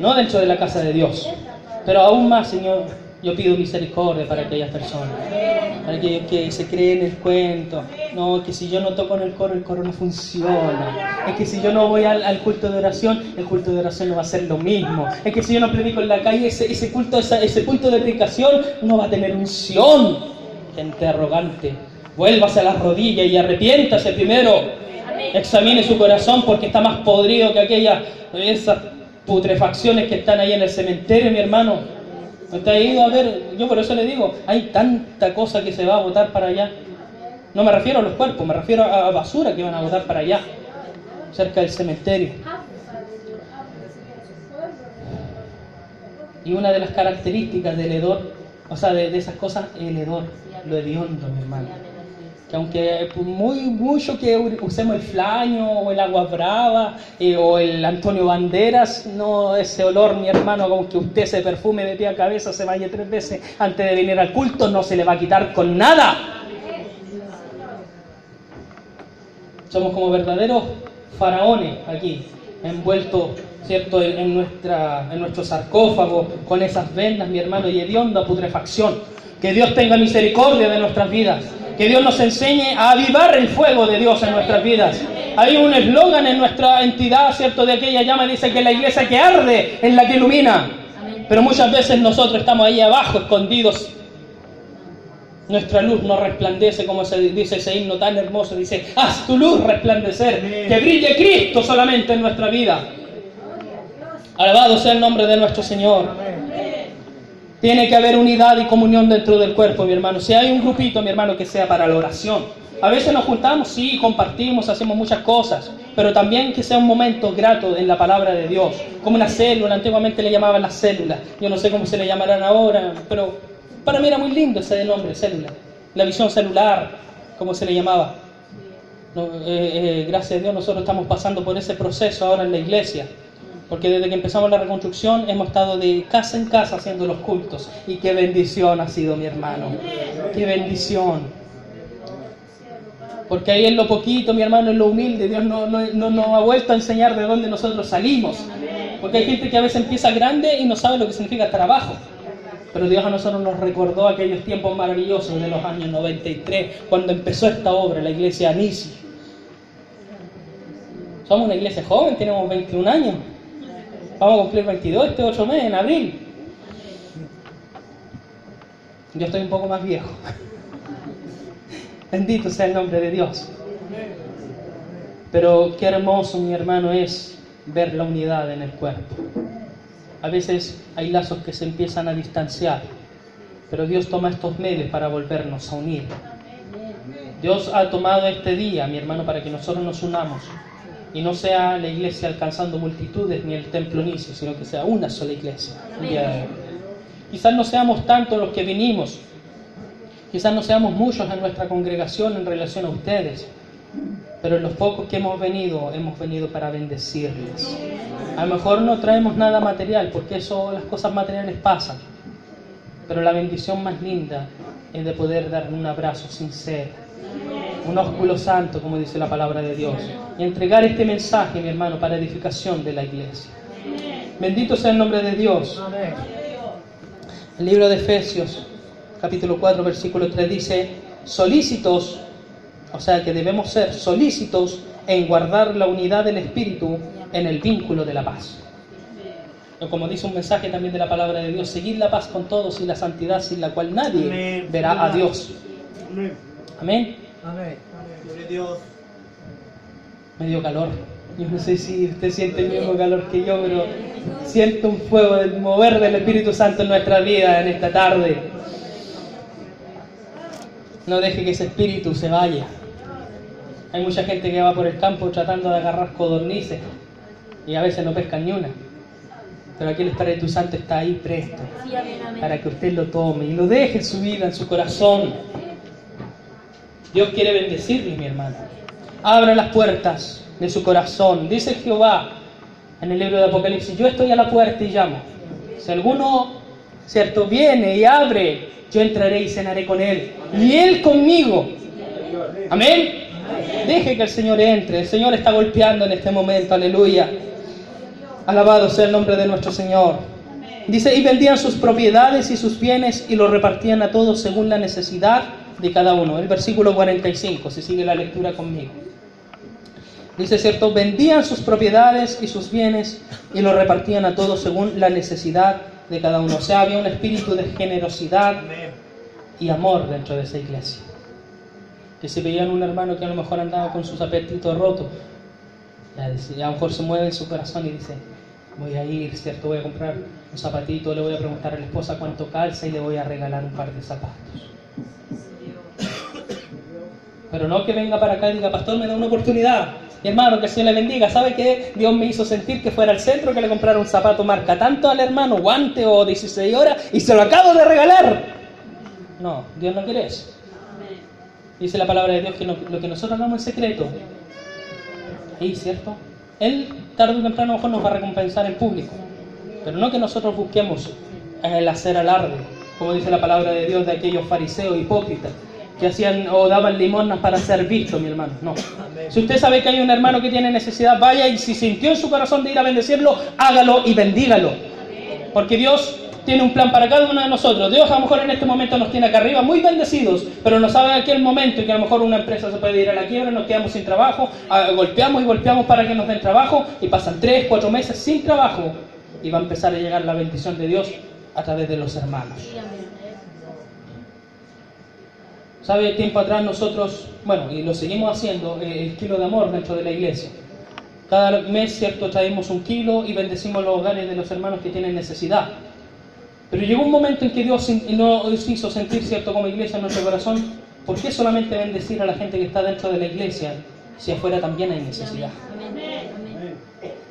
No dentro de la casa de Dios. Pero aún más, Señor, yo pido misericordia para aquellas personas. Para aquellos que se creen el cuento. No, que si yo no toco en el coro, el coro no funciona. Es que si yo no voy al, al culto de oración, el culto de oración no va a ser lo mismo. Es que si yo no predico en la calle, ese, ese culto, esa- ese culto de predicación no va a tener unción. Gente arrogante. Vuélvase a las rodillas y arrepiéntase primero. Examine su corazón porque está más podrido que aquellas esas putrefacciones que están ahí en el cementerio, mi hermano. ¿Usted ha ido a ver? Yo por eso le digo, hay tanta cosa que se va a botar para allá. No me refiero a los cuerpos, me refiero a basura que van a botar para allá, cerca del cementerio. Y una de las características del hedor, o sea, de, de esas cosas, el hedor, lo hediondo, mi hermano. Que aunque por muy mucho que usemos el flaño o el agua brava eh, o el Antonio Banderas, no ese olor, mi hermano, aunque usted se perfume de pie a cabeza, se vaya tres veces antes de venir al culto, no se le va a quitar con nada. Somos como verdaderos faraones aquí, envueltos, ¿cierto?, en, en nuestra, en nuestro sarcófago, con esas vendas, mi hermano, y hedionda putrefacción. Que Dios tenga misericordia de nuestras vidas. Que Dios nos enseñe a avivar el fuego de Dios en nuestras vidas. Hay un eslogan en nuestra entidad, ¿cierto?, de aquella llama, dice que la iglesia que arde es la que ilumina. Pero muchas veces nosotros estamos ahí abajo, escondidos, nuestra luz no resplandece como se dice ese himno tan hermoso. Dice, haz tu luz resplandecer, que brille Cristo solamente en nuestra vida. Alabado sea el nombre de nuestro Señor. Tiene que haber unidad y comunión dentro del cuerpo, mi hermano. Si hay un grupito, mi hermano, que sea para la oración. A veces nos juntamos, sí, compartimos, hacemos muchas cosas, pero también que sea un momento grato en la palabra de Dios, como una célula, antiguamente le llamaban las células, yo no sé cómo se le llamarán ahora, pero para mí era muy lindo ese nombre, célula, la visión celular, como se le llamaba. Eh, eh, gracias a Dios nosotros estamos pasando por ese proceso ahora en la iglesia, porque desde que empezamos la reconstrucción hemos estado de casa en casa haciendo los cultos, y qué bendición ha sido mi hermano, qué bendición. Porque ahí en lo poquito, mi hermano, en lo humilde, Dios no, no, no nos ha vuelto a enseñar de dónde nosotros salimos. Porque hay gente que a veces empieza grande y no sabe lo que significa estar abajo. Pero Dios a nosotros nos recordó aquellos tiempos maravillosos de los años 93, cuando empezó esta obra, la iglesia Anisi. Somos una iglesia joven, tenemos 21 años. Vamos a cumplir 22 este otro mes, en abril. Yo estoy un poco más viejo. Bendito sea el nombre de Dios. Pero qué hermoso, mi hermano, es ver la unidad en el cuerpo. A veces hay lazos que se empiezan a distanciar, pero Dios toma estos medios para volvernos a unir. Dios ha tomado este día, mi hermano, para que nosotros nos unamos y no sea la iglesia alcanzando multitudes ni el templo inicio, sino que sea una sola iglesia. Quizás no seamos tantos los que vinimos, quizás no seamos muchos en nuestra congregación en relación a ustedes, pero en los pocos que hemos venido, hemos venido para bendecirles. A lo mejor no traemos nada material, porque eso, las cosas materiales pasan, pero la bendición más linda es de poder dar un abrazo sincero, un ósculo santo, como dice la palabra de Dios, y entregar este mensaje, mi hermano, para edificación de la iglesia. Bendito sea el nombre de Dios. El libro de Efesios, capítulo 4, versículo 3 dice, solícitos, o sea que debemos ser solícitos en guardar la unidad del Espíritu en el vínculo de la paz. O como dice un mensaje también de la palabra de Dios, seguid la paz con todos y la santidad sin la cual nadie verá a Dios. Amén. Amén. Gloria a Dios. Me dio calor. Yo no sé si usted siente el mismo calor que yo, pero siento un fuego del mover del Espíritu Santo en nuestra vida en esta tarde. No deje que ese espíritu se vaya. Hay mucha gente que va por el campo tratando de agarrar codornices y a veces no pescan ni una. Pero aquí el Espíritu Santo está ahí presto para que usted lo tome y lo deje en su vida, en su corazón. Dios quiere bendecirle, mi hermano. Abra las puertas de su corazón. Dice Jehová en el libro de Apocalipsis, yo estoy a la puerta y llamo. Si alguno, cierto, viene y abre, yo entraré y cenaré con él. Y él conmigo. Amén. Deje que el Señor entre. El Señor está golpeando en este momento. Aleluya. Alabado sea el nombre de nuestro Señor. Dice, y vendían sus propiedades y sus bienes y los repartían a todos según la necesidad de cada uno. El versículo 45, si sigue la lectura conmigo. Dice, cierto, vendían sus propiedades y sus bienes y los repartían a todos según la necesidad de cada uno. O sea, había un espíritu de generosidad y amor dentro de esa iglesia. Que si veían un hermano que a lo mejor andaba con sus apetitos rotos, decía- a lo mejor se mueve en su corazón y dice, voy a ir, ¿cierto? Voy a comprar un zapatito, le voy a preguntar a la esposa cuánto calza y le voy a regalar un par de zapatos. Pero no que venga para acá y diga, pastor, me da una oportunidad. Mi hermano, que el Señor le bendiga. ¿Sabe qué? Dios me hizo sentir que fuera al centro, que le comprara un zapato marca tanto al hermano, guante o 16 horas, y se lo acabo de regalar. No, Dios no quiere eso. Dice la palabra de Dios que lo que nosotros hagamos en secreto, y cierto, Él tarde o temprano a lo mejor nos va a recompensar en público. Pero no que nosotros busquemos el hacer alarde, como dice la palabra de Dios de aquellos fariseos hipócritas que hacían o daban limosnas para ser vistos, mi hermano. No. Si usted sabe que hay un hermano que tiene necesidad, vaya y si sintió en su corazón de ir a bendecirlo, hágalo y bendígalo. Porque Dios tiene un plan para cada uno de nosotros. Dios a lo mejor en este momento nos tiene acá arriba muy bendecidos, pero nos sabe aquel momento en que a lo mejor una empresa se puede ir a la quiebra, nos quedamos sin trabajo, golpeamos y golpeamos para que nos den trabajo y pasan tres, cuatro meses sin trabajo y va a empezar a llegar la bendición de Dios a través de los hermanos. ¿Sabe? Tiempo atrás nosotros, bueno, y lo seguimos haciendo, eh, el kilo de amor dentro de la iglesia. Cada mes, ¿cierto? Traemos un kilo y bendecimos los hogares de los hermanos que tienen necesidad. Pero llegó un momento en que Dios nos hizo sentir, ¿cierto? Como iglesia en nuestro corazón, ¿por qué solamente bendecir a la gente que está dentro de la iglesia si afuera también hay necesidad?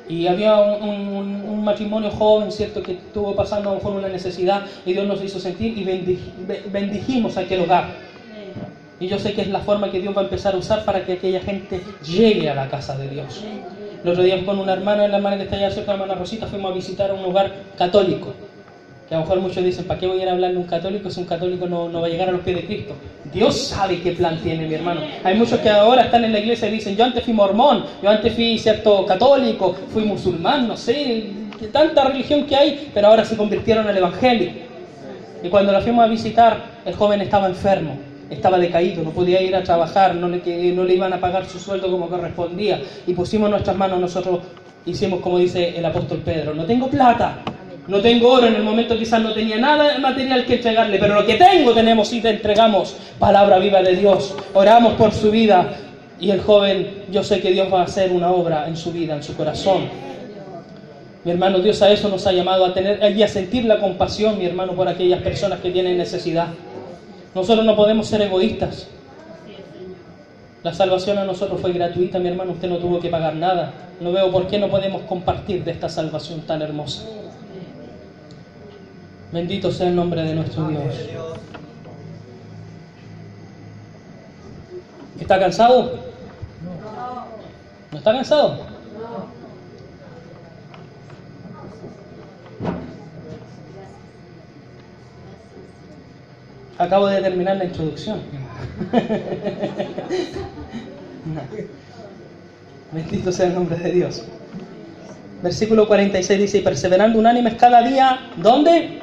Y había un, un- un matrimonio joven, ¿cierto?, que estuvo pasando a lo mejor una necesidad y Dios nos hizo sentir y bendi- be- bendijimos aquel hogar. Y yo sé que es la forma que Dios va a empezar a usar para que aquella gente llegue a la casa de Dios. El otro día con una hermana, la hermana que está allá cerca, la hermana Rosita, fuimos a visitar un hogar católico. Que a lo mejor muchos dicen, ¿para qué voy a ir a hablarle a un católico si un católico no, no va a llegar a los pies de Cristo? Dios sabe qué plan tiene, mi hermano. Hay muchos que ahora están en la iglesia y dicen, yo antes fui mormón, yo antes fui cierto católico, fui musulmán, no sé, tanta religión que hay, pero ahora se convirtieron al evangelio. Y cuando la fuimos a visitar, el joven estaba enfermo, estaba decaído, no podía ir a trabajar, no le, que- no le iban a pagar su sueldo como correspondía. Y pusimos nuestras manos, nosotros hicimos como dice el apóstol Pedro, no tengo plata, no tengo oro, en el momento quizás no tenía nada material que entregarle, pero lo que tengo tenemos y te entregamos palabra viva de Dios. Oramos por su vida y el joven, yo sé que Dios va a hacer una obra en su vida, en su corazón. Mi hermano, Dios a eso nos ha llamado a tener y a sentir la compasión, mi hermano, por aquellas personas que tienen necesidad. Nosotros no podemos ser egoístas. La salvación a nosotros fue gratuita, mi hermano, usted no tuvo que pagar nada. No veo por qué no podemos compartir de esta salvación tan hermosa. Bendito sea el nombre de nuestro Dios. ¿Está cansado? ¿No está cansado? Acabo de terminar la introducción. Bendito sea el nombre de Dios. Versículo 46 dice, y perseverando unánimes cada día, ¿dónde?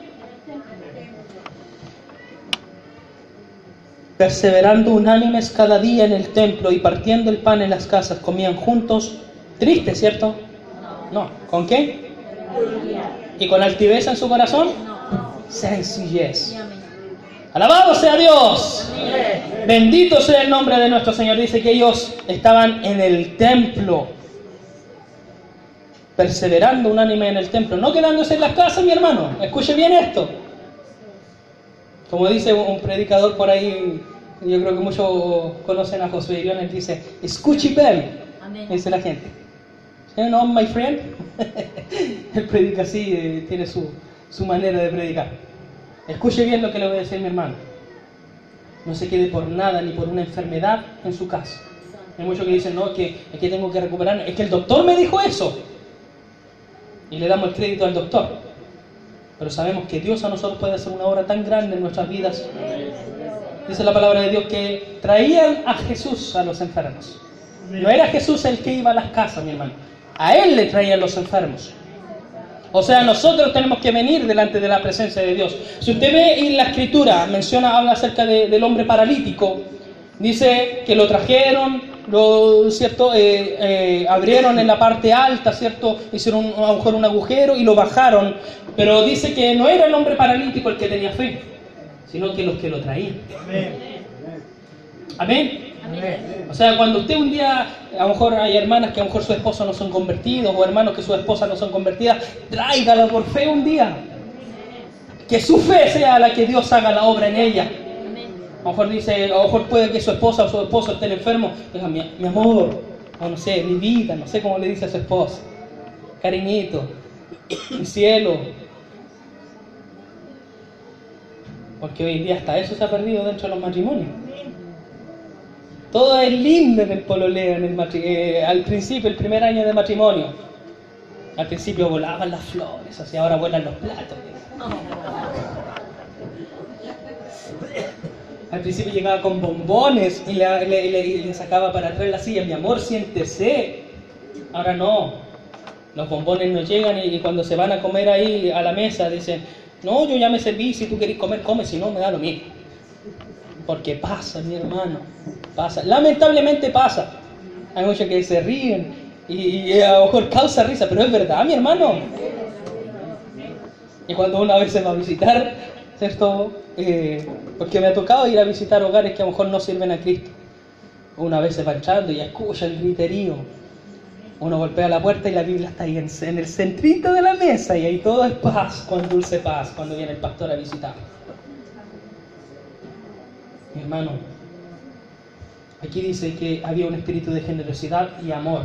Perseverando unánimes cada día en el templo y partiendo el pan en las casas, comían juntos, triste, ¿cierto? No, ¿con qué? ¿Y con altivez en su corazón? Sencillez. Alabado sea Dios. Bendito sea el nombre de nuestro Señor. Dice que ellos estaban en el templo, perseverando unánime en el templo, no quedándose en las casas, mi hermano. Escuche bien esto. Como dice un predicador por ahí, yo creo que muchos conocen a Josué Irión, él dice, escuche bien, dice la gente. You know, my friend. él predica así, eh, tiene su, su manera de predicar. Escuche bien lo que le voy a decir mi hermano. No se quede por nada ni por una enfermedad en su casa. Hay muchos que dicen, no, es que, es que tengo que recuperar. Es que el doctor me dijo eso. Y le damos el crédito al doctor. Pero sabemos que Dios a nosotros puede hacer una obra tan grande en nuestras vidas. Dice la palabra de Dios que traían a Jesús a los enfermos. No era Jesús el que iba a las casas, mi hermano. A Él le traían los enfermos. O sea, nosotros tenemos que venir delante de la presencia de Dios. Si usted ve en la escritura, menciona, habla acerca de, del hombre paralítico, dice que lo trajeron, lo, ¿cierto? Eh, eh, abrieron en la parte alta, ¿cierto? Hicieron un, a lo mejor un agujero y lo bajaron. Pero dice que no era el hombre paralítico el que tenía fe, sino que los que lo traían. Amén. O sea, cuando usted un día, a lo mejor hay hermanas que a lo mejor su esposo no son convertidos o hermanos que su esposa no son convertidas, tráigala por fe un día. Que su fe sea la que Dios haga la obra en ella. A lo mejor dice, a lo mejor puede que su esposa o su esposo estén enfermos. Diga, mi, mi amor, o no sé, mi vida, no sé cómo le dice a su esposa. Cariñito, mi cielo. Porque hoy en día hasta eso se ha perdido dentro de los matrimonios. Todo es lindo en el matri- eh, al principio, el primer año de matrimonio. Al principio volaban las flores, así ahora vuelan los platos. Al principio llegaba con bombones y le sacaba para atrás la silla, mi amor, siéntese. Ahora no, los bombones no llegan y, y cuando se van a comer ahí a la mesa dicen, no, yo ya me serví, si tú querés comer, come, si no, me da lo mismo. Porque pasa, mi hermano, pasa. Lamentablemente pasa. Hay muchos que se ríen y, y a lo mejor causa risa, pero es verdad, mi hermano. Y cuando una vez se va a visitar, ¿cierto? Eh, porque me ha tocado ir a visitar hogares que a lo mejor no sirven a Cristo. Una vez se va entrando y escucha el griterío. Uno golpea la puerta y la Biblia está ahí en, en el centrito de la mesa y ahí todo es paz, con dulce paz, cuando viene el pastor a visitar. Mi hermano, aquí dice que había un espíritu de generosidad y amor.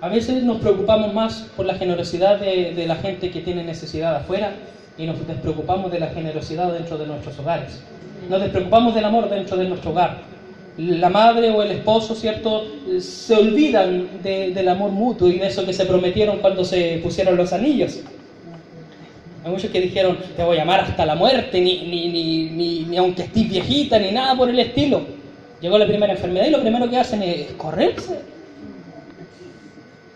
A veces nos preocupamos más por la generosidad de, de la gente que tiene necesidad afuera y nos despreocupamos de la generosidad dentro de nuestros hogares. Nos despreocupamos del amor dentro de nuestro hogar. La madre o el esposo, ¿cierto? Se olvidan de- del amor mutuo y de eso que se prometieron cuando se pusieron los anillos. Hay muchos que dijeron, te voy a amar hasta la muerte, ni, ni, ni, ni, aunque estés viejita, ni nada por el estilo. Llegó la primera enfermedad y lo primero que hacen es correrse.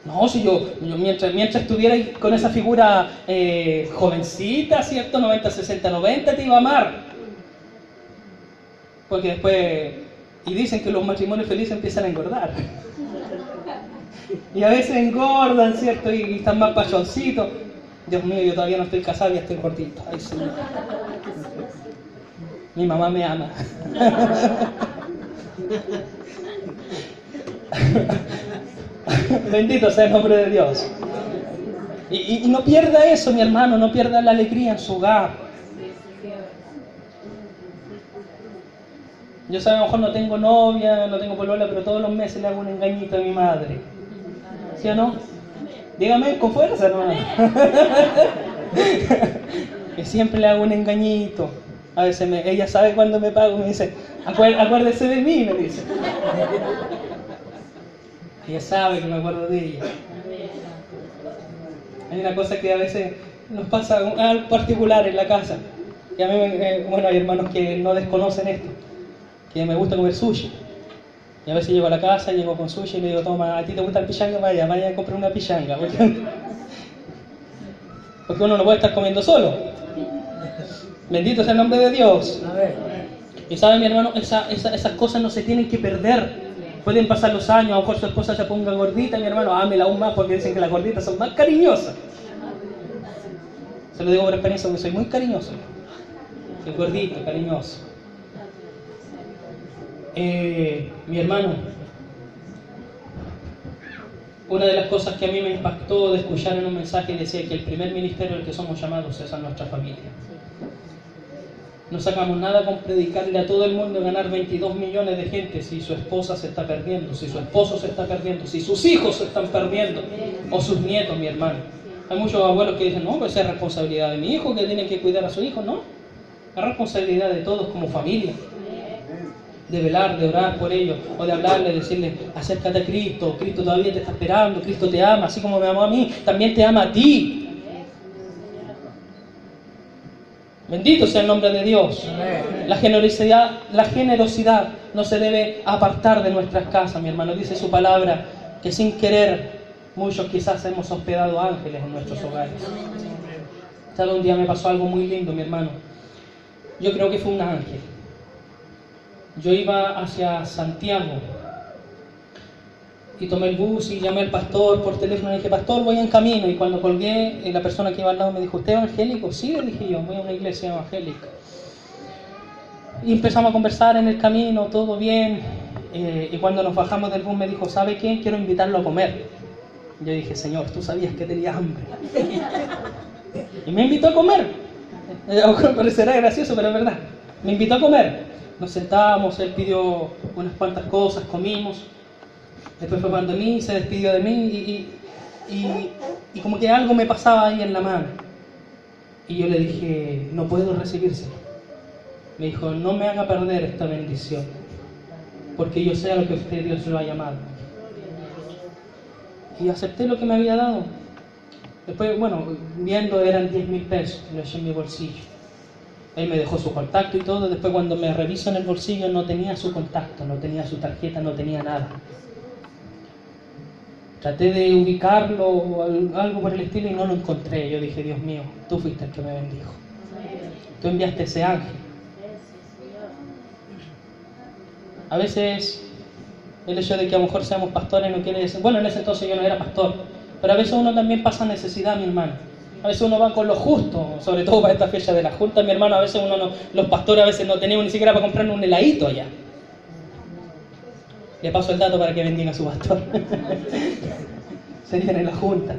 No, si yo, mientras, estuviera con esa figura eh, jovencita, ¿cierto? 90, 60, 90, te iba a amar. Porque después, y dicen que los matrimonios felices empiezan a engordar. Y a veces engordan, ¿cierto? Y, están más pachoncitos. Dios mío, yo todavía no estoy casado y estoy gordito. Mi mamá me ama. Bendito sea el nombre de Dios. Y, y- y no pierda eso, mi hermano, no pierda la alegría en su hogar. Yo sé, a lo mejor no tengo novia, no tengo polola, pero todos los meses le hago un engañito a mi madre. ¿Sí o no? Dígame con fuerza, hermano. que siempre le hago un engañito. A veces me- ella sabe cuando me pago, me dice, "Acuér- acuérdese de mí, me dice. Ella sabe que me acuerdo de ella. Hay una cosa que a veces nos pasa algo particular en la casa. Y a mí, me- eh, bueno, hay hermanos que no desconocen esto. Que me gusta comer sushi. Y a veces llego a la casa, llego con sushi y le digo, toma, ¿a ti te gusta el pichanga? Vaya, vaya a comprar una pichanga. Porque, porque uno no puede estar comiendo solo. Bendito sea el nombre de Dios. A ver. Y sabe mi hermano, Esa- esa- esas cosas no se tienen que perder. Pueden pasar los años, a lo mejor su esposa se ponga gordita, mi hermano, ámela aún más porque dicen que las gorditas son más cariñosas. Se lo digo por experiencia porque soy muy cariñoso. Soy gordito, cariñoso. Eh, mi hermano, una de las cosas que a mí me impactó de escuchar en un mensaje decía que el primer ministerio al que somos llamados es a nuestra familia. No sacamos nada con predicarle a todo el mundo ganar 22 millones de gente si su esposa se está perdiendo, si su esposo se está perdiendo, si sus hijos se están perdiendo o sus nietos, mi hermano. Hay muchos abuelos que dicen, no, pues es responsabilidad de mi hijo que tiene que cuidar a su hijo, no. Es responsabilidad de todos como familia. De velar, de orar por ellos, o de hablarle, decirle, acércate a Cristo, Cristo todavía te está esperando, Cristo te ama, así como me amó a mí, también te ama a ti. Bendito sea el nombre de Dios. La generosidad, la generosidad no se debe apartar de nuestras casas, mi hermano. Dice su palabra que sin querer muchos quizás hemos hospedado ángeles en nuestros hogares. ¿Sabe? Un día me pasó algo muy lindo, mi hermano. Yo creo que fue un ángel. Yo iba hacia Santiago y tomé el bus y llamé al pastor por teléfono y dije, pastor, voy en camino. Y cuando colgué, eh, la persona que iba al lado me dijo, ¿usted es evangélico? Sí, le dije yo, voy a una iglesia evangélica. Y empezamos a conversar en el camino, todo bien. eh, y cuando nos bajamos del bus me dijo, ¿sabe qué? Quiero invitarlo a comer. Yo dije, Señor, tú sabías que tenía hambre. Y me invitó a comer. Eh, parecerá gracioso, pero es verdad. Me invitó a comer. Nos sentamos, él pidió unas cuantas cosas, comimos. Después fue cuando mí, se despidió de mí y, como que algo me pasaba ahí en la mano. Y yo le dije, no puedo recibírselo. Me dijo, no me haga perder esta bendición, porque yo sé lo que usted Dios lo ha llamado. Y acepté lo que me había dado. Después, bueno, viendo eran 10 mil pesos, lo eché en mi bolsillo. Él me dejó su contacto y todo. Después, cuando me reviso en el bolsillo, no tenía su contacto, no tenía su tarjeta, no tenía nada. Traté de ubicarlo o al- algo por el estilo y no lo encontré. Yo dije, Dios mío, tú fuiste el que me bendijo. Tú enviaste ese ángel. A veces el hecho de que a lo mejor seamos pastores no quiere decir, bueno, en ese entonces yo no era pastor, pero a veces uno también pasa necesidad, mi hermano. A veces uno va con lo justo, sobre todo para esta fecha de la Junta, mi hermano, a veces uno no, los pastores a veces no tenemos ni siquiera para comprar un heladito allá. Le paso el dato para que bendiga a su pastor. Se viene en la Junta.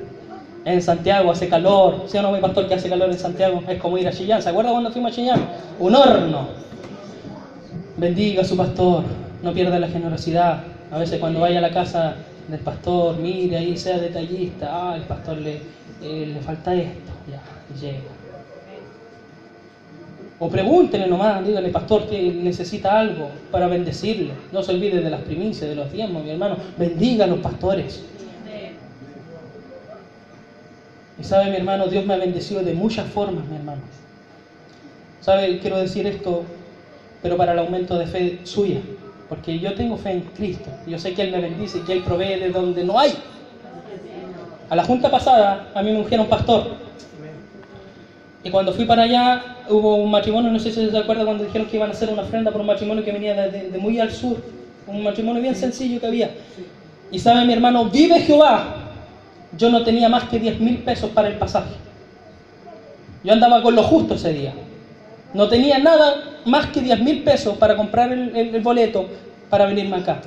En Santiago hace calor. ¿Sí o no, mi pastor, que hace calor en Santiago? Es como ir a Chillán. ¿Se acuerda cuando fuimos a Chillán? Un horno. Bendiga a su pastor. No pierda la generosidad. A veces cuando vaya a la casa del pastor, mire ahí, sea detallista. Ah, el pastor le, eh, le falta esto. Ya, llega. O pregúntele nomás, dígale, pastor, que necesita algo para bendecirle. No se olvide de las primicias, de los diezmos, mi hermano. Bendiga a los pastores. Y sabe, mi hermano, Dios me ha bendecido de muchas formas, mi hermano. Sabe, quiero decir esto, pero para el aumento de fe suya. Porque yo tengo fe en Cristo. Yo sé que Él me bendice y que Él provee de donde no hay. A la junta pasada, a mí me ungieron pastor. Y cuando fui para allá, hubo un matrimonio, no sé si se acuerda cuando dijeron que iban a hacer una ofrenda por un matrimonio que venía de, muy al sur. Un matrimonio bien sencillo que había. Y sabe mi hermano, vive Jehová. Yo no tenía más que 10 mil pesos para el pasaje. Yo andaba con lo justo ese día. No tenía nada más que 10 mil pesos para comprar el, el- el boleto para venirme acá.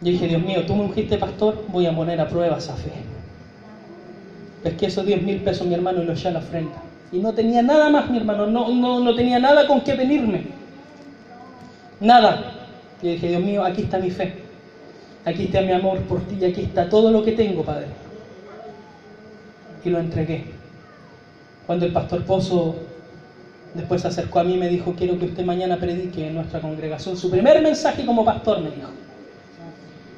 Yo dije, Dios mío, tú me ungiste pastor, voy a poner a prueba esa fe. Es que esos 10 mil pesos, mi hermano, y lo eché a la ofrenda. Y no tenía nada más, mi hermano, no, no, no tenía nada con qué venirme. Nada. Y dije, Dios mío, aquí está mi fe. Aquí está mi amor por ti y aquí está todo lo que tengo, Padre. Y lo entregué. Cuando el pastor Pozo después se acercó a mí me dijo, quiero que usted mañana predique en nuestra congregación. Su primer mensaje como pastor me dijo.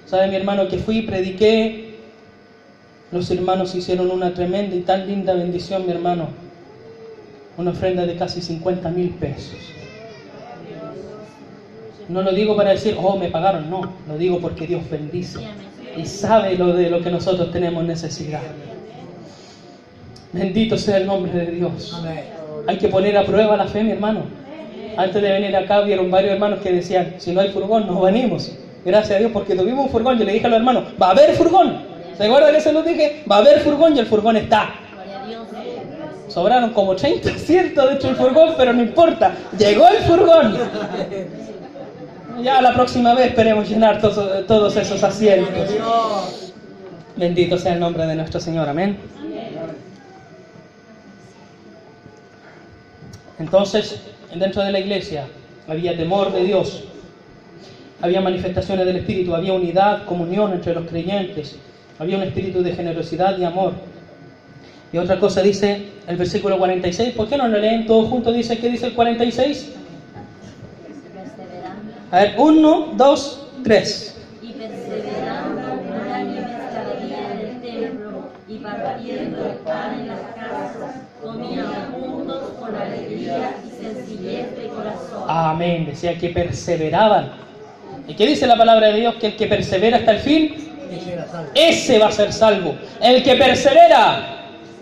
¿Sabe mi hermano que fui, prediqué? Los hermanos hicieron una tremenda y tan linda bendición, mi hermano. Una ofrenda de casi 50 mil pesos. No lo digo para decir, oh, me pagaron, no. Lo digo porque Dios bendice y sabe lo de lo que nosotros tenemos necesidad. Bendito sea el nombre de Dios. Hay que poner a prueba la fe, mi hermano. Antes de venir acá vieron varios hermanos que decían, si no hay furgón, no venimos. Gracias a Dios porque tuvimos un furgón. Yo le dije a los hermanos, va a haber furgón. ¿Se acuerdan que se los dije? Va a haber furgón y el furgón está. Sobraron como 30 cierto de hecho el furgón, pero no importa. Llegó el furgón. Ya la próxima vez esperemos llenar todos, esos asientos. Bendito sea el nombre de nuestro Señor, amén. Entonces, dentro de la iglesia había temor de Dios, había manifestaciones del Espíritu, había unidad, comunión entre los creyentes, había un espíritu de generosidad y amor. Y otra cosa dice el versículo 46, ¿por qué no lo leen todos juntos? Dice, ¿qué dice el 46? A ver, uno, dos, tres. y perseverando cada en el templo y partiendo el pan en las casas, comían juntos con alegría y sencillez de corazón. Amén, decía que perseveraban. ¿Y qué dice la palabra de Dios? Que el que persevera hasta el fin, ese va a ser salvo. El que persevera,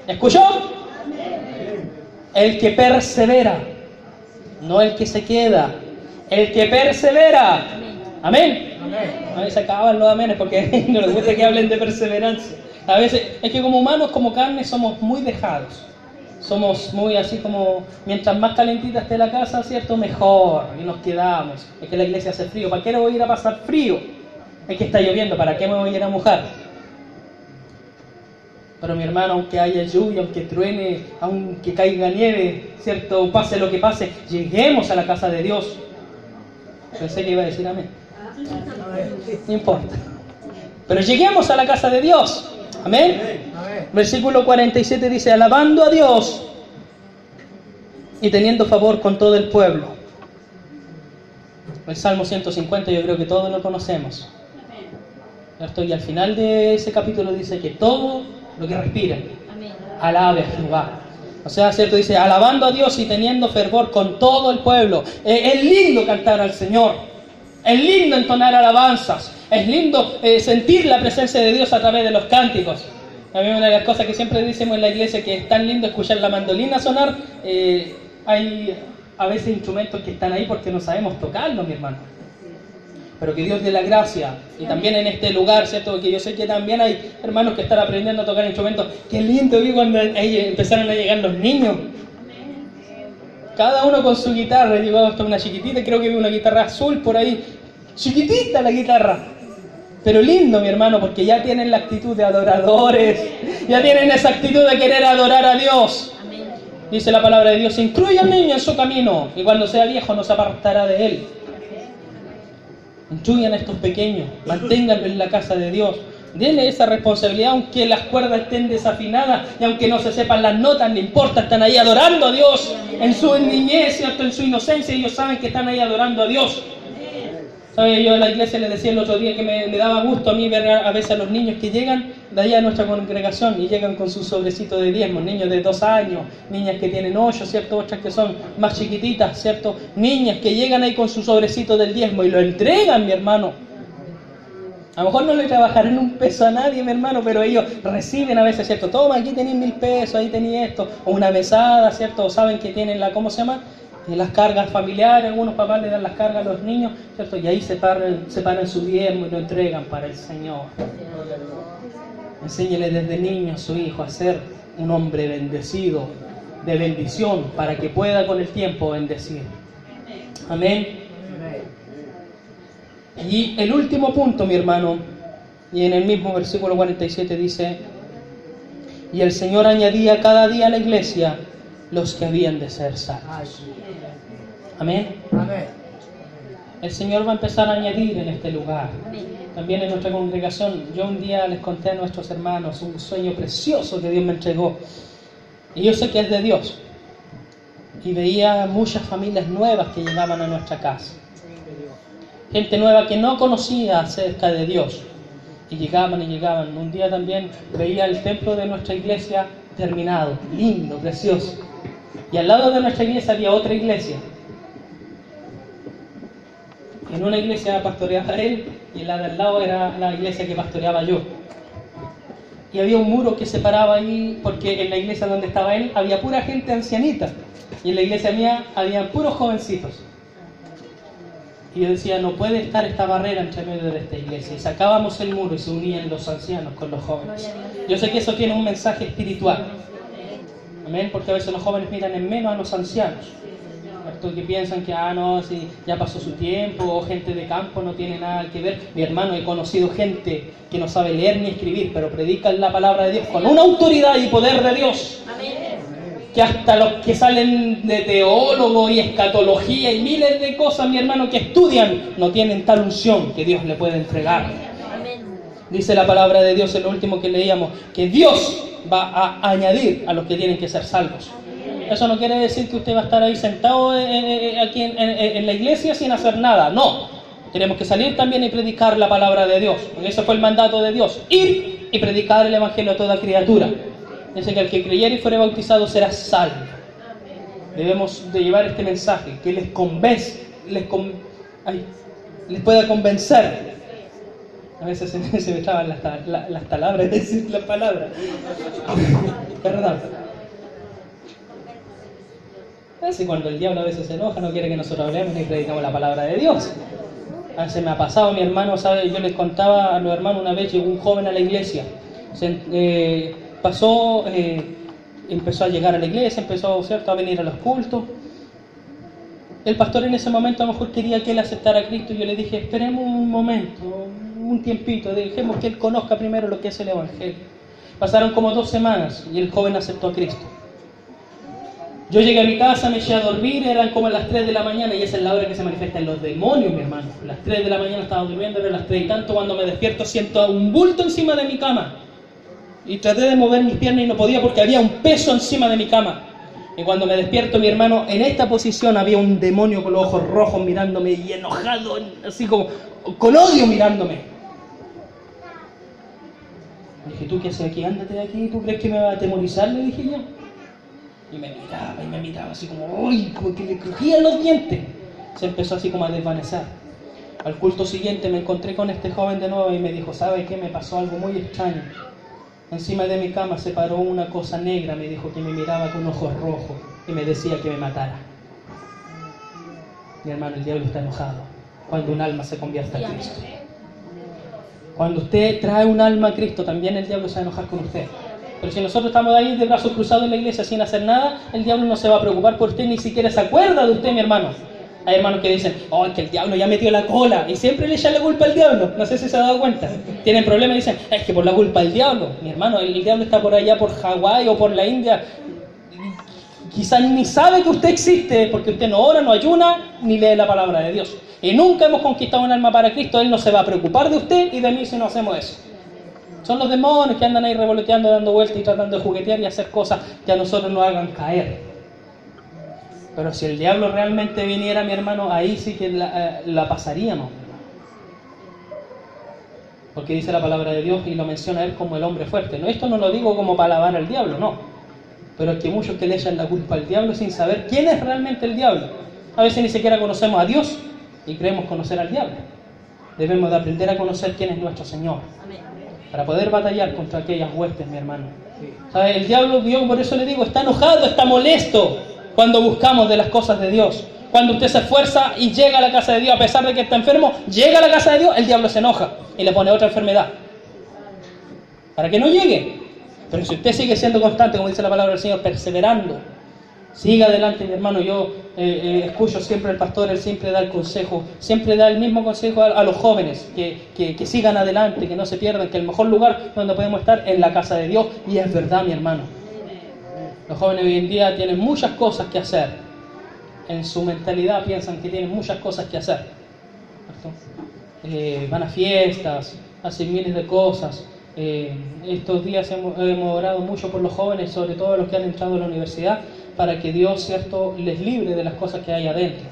¿escuchó? El que persevera, no el que se queda, el que persevera. Amén. A veces acaban los amenes porque no les gusta que hablen de perseverancia. A veces es que como humanos, como carne, somos muy dejados. Somos muy así como, mientras más calentita esté la casa, ¿cierto? Mejor. Y nos quedamos. Es que la iglesia hace frío. ¿Para qué no voy a ir a pasar frío? Es que está lloviendo. ¿Para qué me voy a ir a mojar? Pero mi hermano, aunque haya lluvia, aunque truene, aunque caiga nieve, ¿cierto? Pase lo que pase, lleguemos a la casa de Dios. Pensé que iba a decir amén. No importa. Pero lleguemos a la casa de Dios. Amén. Versículo 47 dice, alabando a Dios y teniendo favor con todo el pueblo. El Salmo 150 yo creo que todos lo conocemos. ¿Cierto? Y al final de ese capítulo dice que todo lo que respira, Amén. alabe a Jehová. O sea, ¿cierto? Dice, alabando a Dios y teniendo fervor con todo el pueblo. Eh, es lindo cantar al Señor. Es lindo entonar alabanzas. Es lindo eh, sentir la presencia de Dios a través de los cánticos. A mí una de las cosas que siempre decimos en la iglesia que es tan lindo escuchar la mandolina sonar. eh, hay a veces instrumentos que están ahí porque no sabemos tocarlos, mi hermano pero que Dios dé la gracia. Y también en este lugar, ¿cierto? Que yo sé que también hay hermanos que están aprendiendo a tocar instrumentos. Qué lindo vi cuando empezaron a llegar los niños. Cada uno con su guitarra. Llegó hasta una chiquitita, creo que vi una guitarra azul por ahí. Chiquitita la guitarra. Pero lindo, mi hermano, porque ya tienen la actitud de adoradores. Ya tienen esa actitud de querer adorar a Dios. Dice la palabra de Dios, instruye al niño en su camino y cuando sea viejo no se apartará de él. Instruyan a estos pequeños, manténganlo en la casa de Dios. Denle esa responsabilidad, aunque las cuerdas estén desafinadas y aunque no se sepan las notas, no importa, están ahí adorando a Dios en su niñez, ¿cierto? en su inocencia, ellos saben que están ahí adorando a Dios. ¿Sabe? Yo a la iglesia les decía el otro día que me, daba gusto a mí ver a, veces a los niños que llegan de allá a nuestra congregación y llegan con su sobrecito de diezmo, niños de dos años, niñas que tienen ocho, ¿cierto? Otras que son más chiquititas, ¿cierto? Niñas que llegan ahí con su sobrecito del diezmo y lo entregan, mi hermano. A lo mejor no le trabajarán un peso a nadie, mi hermano, pero ellos reciben a veces, ¿cierto? Toma, aquí tenéis mil pesos, ahí tenéis esto, o una mesada, ¿cierto? O saben que tienen la, ¿cómo se llama? Eh, Las cargas familiares, algunos papás le dan las cargas a los niños, ¿cierto? Y ahí separan, separan su diezmo y lo entregan para el Señor. Enséñele desde niño a su hijo a ser un hombre bendecido, de bendición, para que pueda con el tiempo bendecir. Amén. Y el último punto, mi hermano, y en el mismo versículo 47 dice, y el Señor añadía cada día a la iglesia los que habían de ser salvos. Amén. Amén. El Señor va a empezar a añadir en este lugar. También en nuestra congregación, yo un día les conté a nuestros hermanos un sueño precioso que Dios me entregó. Y yo sé que es de Dios. Y veía muchas familias nuevas que llegaban a nuestra casa. Gente nueva que no conocía acerca de Dios. Y llegaban y llegaban. Un día también veía el templo de nuestra iglesia terminado, lindo, precioso. Y al lado de nuestra iglesia había otra iglesia. En una iglesia pastoreaba él y en la de al lado era la iglesia que pastoreaba yo. Y había un muro que separaba ahí porque en la iglesia donde estaba él había pura gente ancianita y en la iglesia mía había puros jovencitos. Y yo decía, no puede estar esta barrera entre medio de esta iglesia. Y sacábamos el muro y se unían los ancianos con los jóvenes. Yo sé que eso tiene un mensaje espiritual. Amén, porque a veces los jóvenes miran en menos a los ancianos. Que piensan que, ah, no, si ya pasó su tiempo, o gente de campo no tiene nada que ver. Mi hermano, he conocido gente que no sabe leer ni escribir, pero predican la palabra de Dios con una autoridad y poder de Dios que hasta los que salen de teólogo y escatología y miles de cosas, mi hermano, que estudian, no tienen tal unción que Dios le puede entregar. Dice la palabra de Dios en lo último que leíamos, que Dios va a añadir a los que tienen que ser salvos. Eso no quiere decir que usted va a estar ahí sentado eh, eh, aquí en, la iglesia sin hacer nada. No. Tenemos que salir también y predicar la palabra de Dios. Porque ese fue el mandato de Dios. Ir y predicar el evangelio a toda criatura. Dice que el que creyere y fuere bautizado será salvo. Debemos de llevar este mensaje que les convence, les, con- pueda convencer. A veces se, me- traban las, ta- la- las palabras, decir las palabras. Perdón. Así cuando el diablo a veces se enoja, no quiere que nosotros hablemos ni predicamos la palabra de Dios. A me ha pasado, mi hermano, ¿sabe? Yo les contaba a los hermanos una vez, llegó un joven a la iglesia. Eh, pasó, eh, empezó a llegar a la iglesia, empezó ¿cierto? a venir a los cultos. El pastor en ese momento a lo mejor quería que él aceptara a Cristo y yo le dije, esperemos un momento, un tiempito, dejemos que él conozca primero lo que es el Evangelio. Pasaron como dos semanas y el joven aceptó a Cristo. Yo llegué a mi casa, me eché a dormir, eran como las 3 de la mañana y esa es la hora que se manifiestan los demonios, mi hermano. Las 3 de la mañana estaba durmiendo, eran las 3 y tanto, cuando me despierto siento un bulto encima de mi cama. Y traté de mover mis piernas y no podía porque había un peso encima de mi cama. Y cuando me despierto, mi hermano, en esta posición había un demonio con los ojos rojos mirándome y enojado, así como con odio mirándome. Dije, ¿tú qué haces aquí? Ándate de aquí, ¿tú crees que me va a atemorizar? Le dije yo. Y me miraba y me miraba así como, uy, como que le crujían los dientes. Se empezó así como a desvanecer. Al culto siguiente me encontré con este joven de nuevo y me dijo, ¿sabe qué? Me pasó algo muy extraño. Encima de mi cama se paró una cosa negra, me dijo que me miraba con ojos rojos y me decía que me matara. Mi hermano, el diablo está enojado cuando un alma se convierte a Cristo. Cuando usted trae un alma a Cristo, también el diablo se va a enojar con usted. Pero si nosotros estamos ahí de brazos cruzados en la iglesia sin hacer nada, el diablo no se va a preocupar por usted, ni siquiera se acuerda de usted, mi hermano. Hay hermanos que dicen, oh, es que el diablo ya metió la cola, y siempre le echan la culpa al diablo. No sé si se ha dado cuenta. Tienen problemas y dicen, es que por la culpa del diablo. Mi hermano, el, el diablo está por allá, por Hawái o por la India. Quizás ni sabe que usted existe, porque usted no ora, no ayuna, ni lee la palabra de Dios. Y nunca hemos conquistado un alma para Cristo, Él no se va a preocupar de usted y de mí si no hacemos eso. Son los demonios que andan ahí revoloteando, dando vueltas y tratando de juguetear y hacer cosas que a nosotros nos hagan caer. Pero si el diablo realmente viniera, mi hermano, ahí sí que la, eh, pasaríamos. Porque dice la palabra de Dios y lo menciona él como el hombre fuerte. No, esto no lo digo como para alabar al diablo, no. Pero es que muchos que le echan la culpa al diablo sin saber quién es realmente el diablo. A veces ni siquiera conocemos a Dios y creemos conocer al diablo. Debemos de aprender a conocer quién es nuestro Señor Amén. Para poder batallar contra aquellas huestes, mi hermano. ¿Sabe? El diablo, Dios, por eso le digo, está enojado, está molesto cuando buscamos de las cosas de Dios. Cuando usted se esfuerza y llega a la casa de Dios, a pesar de que está enfermo, llega a la casa de Dios, el diablo se enoja y le pone otra enfermedad. Para que no llegue. Pero si usted sigue siendo constante, como dice la palabra del Señor, perseverando, siga adelante, mi hermano. Yo eh, eh, escucho siempre al pastor, él siempre da el consejo, siempre da el mismo consejo a, los jóvenes, que, que- sigan adelante, que no se pierdan, que el mejor lugar donde podemos estar es la casa de Dios. Y es verdad, mi hermano. Los jóvenes hoy en día tienen muchas cosas que hacer. En su mentalidad piensan que tienen muchas cosas que hacer. Eh, van a fiestas, hacen miles de cosas. Estos días hemos, hemos orado mucho por los jóvenes, sobre todo los que han entrado a la universidad, para que Dios, ¿cierto?, les libre de las cosas que hay adentro.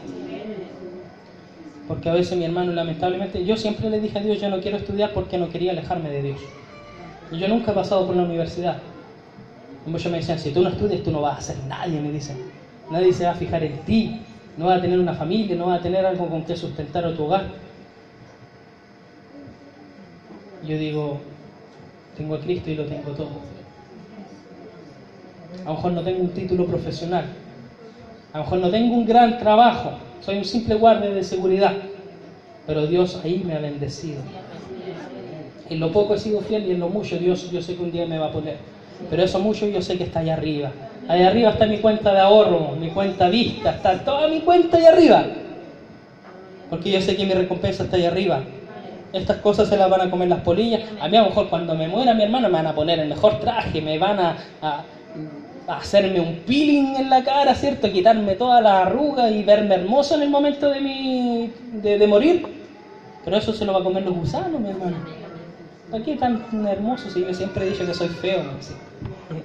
Porque a veces mi hermano, lamentablemente, yo siempre le dije a Dios, yo no quiero estudiar porque no quería alejarme de Dios. Y yo nunca he pasado por la universidad. Y muchos me decían, si tú no estudias, tú no vas a ser nadie, me dicen. Nadie se va a fijar en ti, no vas a tener una familia, no vas a tener algo con que sustentar a tu hogar. Yo digo, tengo a Cristo y lo tengo todo. A lo mejor no tengo un título profesional, a lo mejor no tengo un gran trabajo, soy un simple guardia de seguridad, pero Dios ahí me ha bendecido. En lo poco he sido fiel y en lo mucho Dios yo sé que un día me va a poner. Pero eso mucho yo sé que está allá arriba. Allá arriba está mi cuenta de ahorro, mi cuenta vista, está toda mi cuenta allá arriba. Porque yo sé que mi recompensa está allá arriba. Estas cosas se las van a comer las polillas. A mí a lo mejor cuando me muera mi hermano me van a poner el mejor traje, me van a, a- hacerme un peeling en la cara, ¿cierto? Quitarme toda la arruga y verme hermoso en el momento de, mi, de, de morir. Pero eso se lo va a comer los gusanos, mi hermano. ¿Para qué tan hermoso si yo siempre he dicho que soy feo? me dice.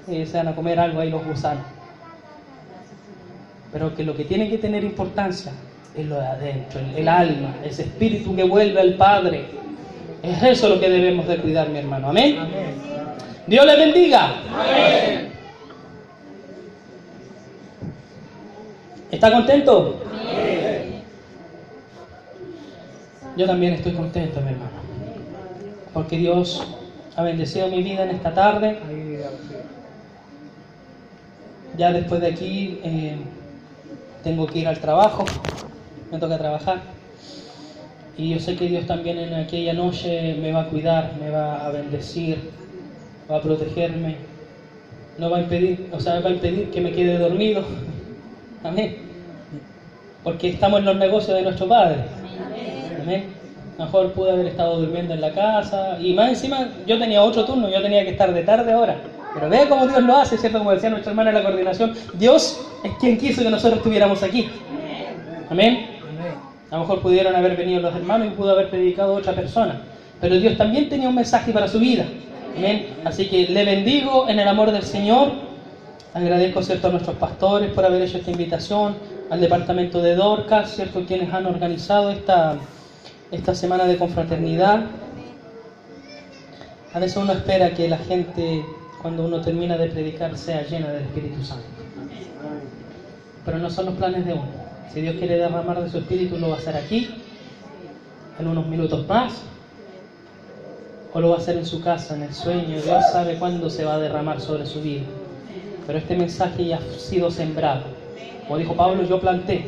Eh, se van a comer algo ahí los gusanos. Pero que lo que tiene que tener importancia es lo de adentro, el, el alma, ese espíritu que vuelve al Padre. Es eso lo que debemos de cuidar, mi hermano. Amén. Dios le bendiga. ¿Está contento? Yo también estoy contento, mi hermano. Porque Dios ha bendecido mi vida en esta tarde. Ya después de aquí eh, tengo que ir al trabajo. Me toca trabajar. Y yo sé que Dios también en aquella noche me va a cuidar, me va a bendecir, va a protegerme. No va a impedir, o sea, va a impedir que me quede dormido. Amén. Porque estamos en los negocios de nuestro Padre. Amén. A mejor pude haber estado durmiendo en la casa. Y más encima, yo tenía otro turno, yo tenía que estar de tarde ahora. Pero vea cómo Dios lo hace, ¿cierto? Como decía nuestra hermana en la coordinación. Dios es quien quiso que nosotros estuviéramos aquí. Amén. A lo mejor pudieron haber venido los hermanos y pudo haber predicado otra persona. Pero Dios también tenía un mensaje para su vida. Amén. Así que le bendigo en el amor del Señor. Agradezco ¿cierto? a nuestros pastores por haber hecho esta invitación, al departamento de Dorcas, ¿cierto? quienes han organizado esta, esta semana de confraternidad. A veces uno espera que la gente, cuando uno termina de predicar, sea llena del Espíritu Santo. Pero no son los planes de uno. Si Dios quiere derramar de su Espíritu, lo va a hacer aquí, en unos minutos más, o lo va a hacer en su casa, en el sueño. Dios sabe cuándo se va a derramar sobre su vida. Pero este mensaje ya ha sido sembrado. Como dijo Pablo, yo planté,